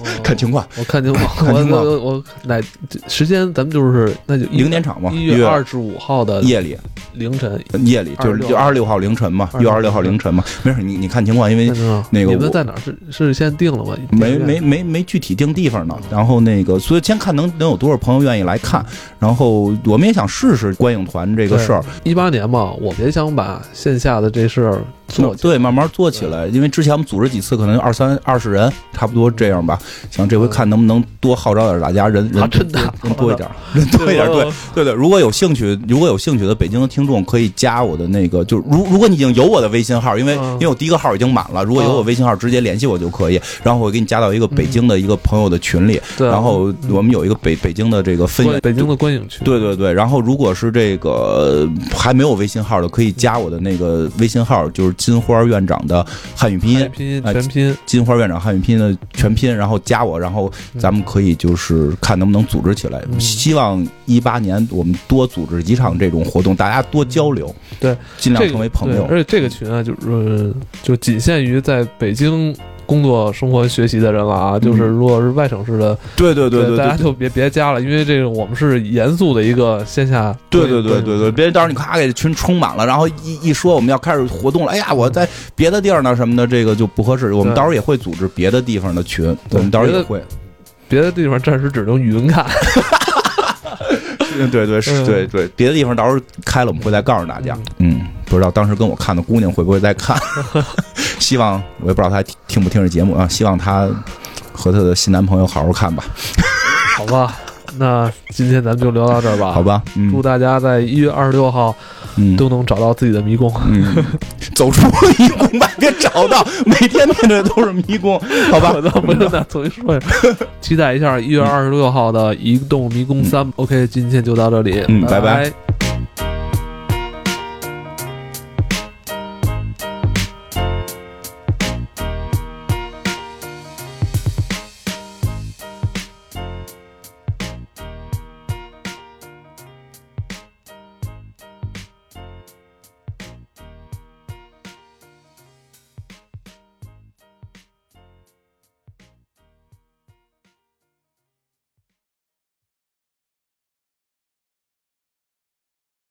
[SPEAKER 1] 我
[SPEAKER 2] 看情况。
[SPEAKER 1] 我看情况，
[SPEAKER 2] 看情况
[SPEAKER 1] 我我我哪时间咱们就是那就
[SPEAKER 2] 零点场嘛，
[SPEAKER 1] 一
[SPEAKER 2] 月
[SPEAKER 1] 月二十五号的
[SPEAKER 2] 夜里
[SPEAKER 1] 凌晨，
[SPEAKER 2] 夜里就是
[SPEAKER 1] 26
[SPEAKER 2] 就二十六号凌晨嘛
[SPEAKER 1] ，26
[SPEAKER 2] 一月二十六号凌晨嘛。没事，你你看情况，因为那个我
[SPEAKER 1] 你们在哪儿？是是先定了吗？
[SPEAKER 2] 没没没没具体定地方呢。然后那个，所以先看能能有多少朋友愿意来看。然后我们也想试试观影团这个事儿，
[SPEAKER 1] 一八年嘛，我们也想把线下的这事儿做。
[SPEAKER 2] 对，慢慢做起来。因为之前我们组织几次，可能二三二十人，差不多这样吧。想这回看能不能多号召点大家，人
[SPEAKER 1] 啊
[SPEAKER 2] 人
[SPEAKER 1] 真的
[SPEAKER 2] 人多一点，人多一点。对对对，如果有兴趣，如果有兴趣的北京的听众，可以加我的那个，就是如如果你已经有我的微信号，因为
[SPEAKER 1] 嗯。
[SPEAKER 2] 因为我第一个号已经满了，如果有我微信号，直接联系我就可以。然后我给你加到一个北京的一个朋友的群里，
[SPEAKER 1] 对，
[SPEAKER 2] 然后我们有一个北北京的这个分
[SPEAKER 1] 观北京的观影群，
[SPEAKER 2] 对对对，然后如果是这个呃还没有微信号的，可以加我的那个微信号，就是金花院长的汉语拼音，
[SPEAKER 1] 拼音
[SPEAKER 2] 哎
[SPEAKER 1] 全拼，
[SPEAKER 2] 金花院长汉语拼音的全拼，然后加我，然后咱们可以就是看能不能组织起来。
[SPEAKER 1] 嗯。
[SPEAKER 2] 希望一八年我们多组织几场这种活动，大家多交流，
[SPEAKER 1] 对，
[SPEAKER 2] 尽量成为朋友
[SPEAKER 1] 对。而且这个群啊，就是呃就仅限于在北京工作、生活、学习的人了啊。就是如果是外省市的，
[SPEAKER 2] 对对对对对。
[SPEAKER 1] 大家就别别加了，因为这个我们是严肃的一个线下。
[SPEAKER 2] 对对对对对，别到时候你咔给群充满了，然后一一说我们要开始活动了，哎呀，我在别的地儿呢什么的，这个就不合适。我们到时候也会组织别的地方的群，
[SPEAKER 1] 对
[SPEAKER 2] 我们到时候也会。
[SPEAKER 1] 别的地方暂时只能语音看。
[SPEAKER 2] 嗯，对对是，
[SPEAKER 1] 嗯。
[SPEAKER 2] 对对，别的地方到时候开了，我们会再告诉大家。嗯，不知道当时跟我看的姑娘会不会再看，希望我也不知道她听听不听这节目啊，希望她和她的新男朋友好好看吧，
[SPEAKER 1] 好吧，那今天咱们就聊到这儿吧。
[SPEAKER 2] 好，吧，嗯。
[SPEAKER 1] 祝大家在一月二十六号
[SPEAKER 2] 嗯。
[SPEAKER 1] 都能找到自己的迷宫。
[SPEAKER 2] 嗯，走出迷宫吧，别找到，每天面对的都是迷宫，好吧。
[SPEAKER 1] 我，倒不用再重新说一下，期待一下一月二十六号的《移动迷宫三》。OK，今天就到这里，
[SPEAKER 2] 嗯拜。
[SPEAKER 1] 拜
[SPEAKER 2] 拜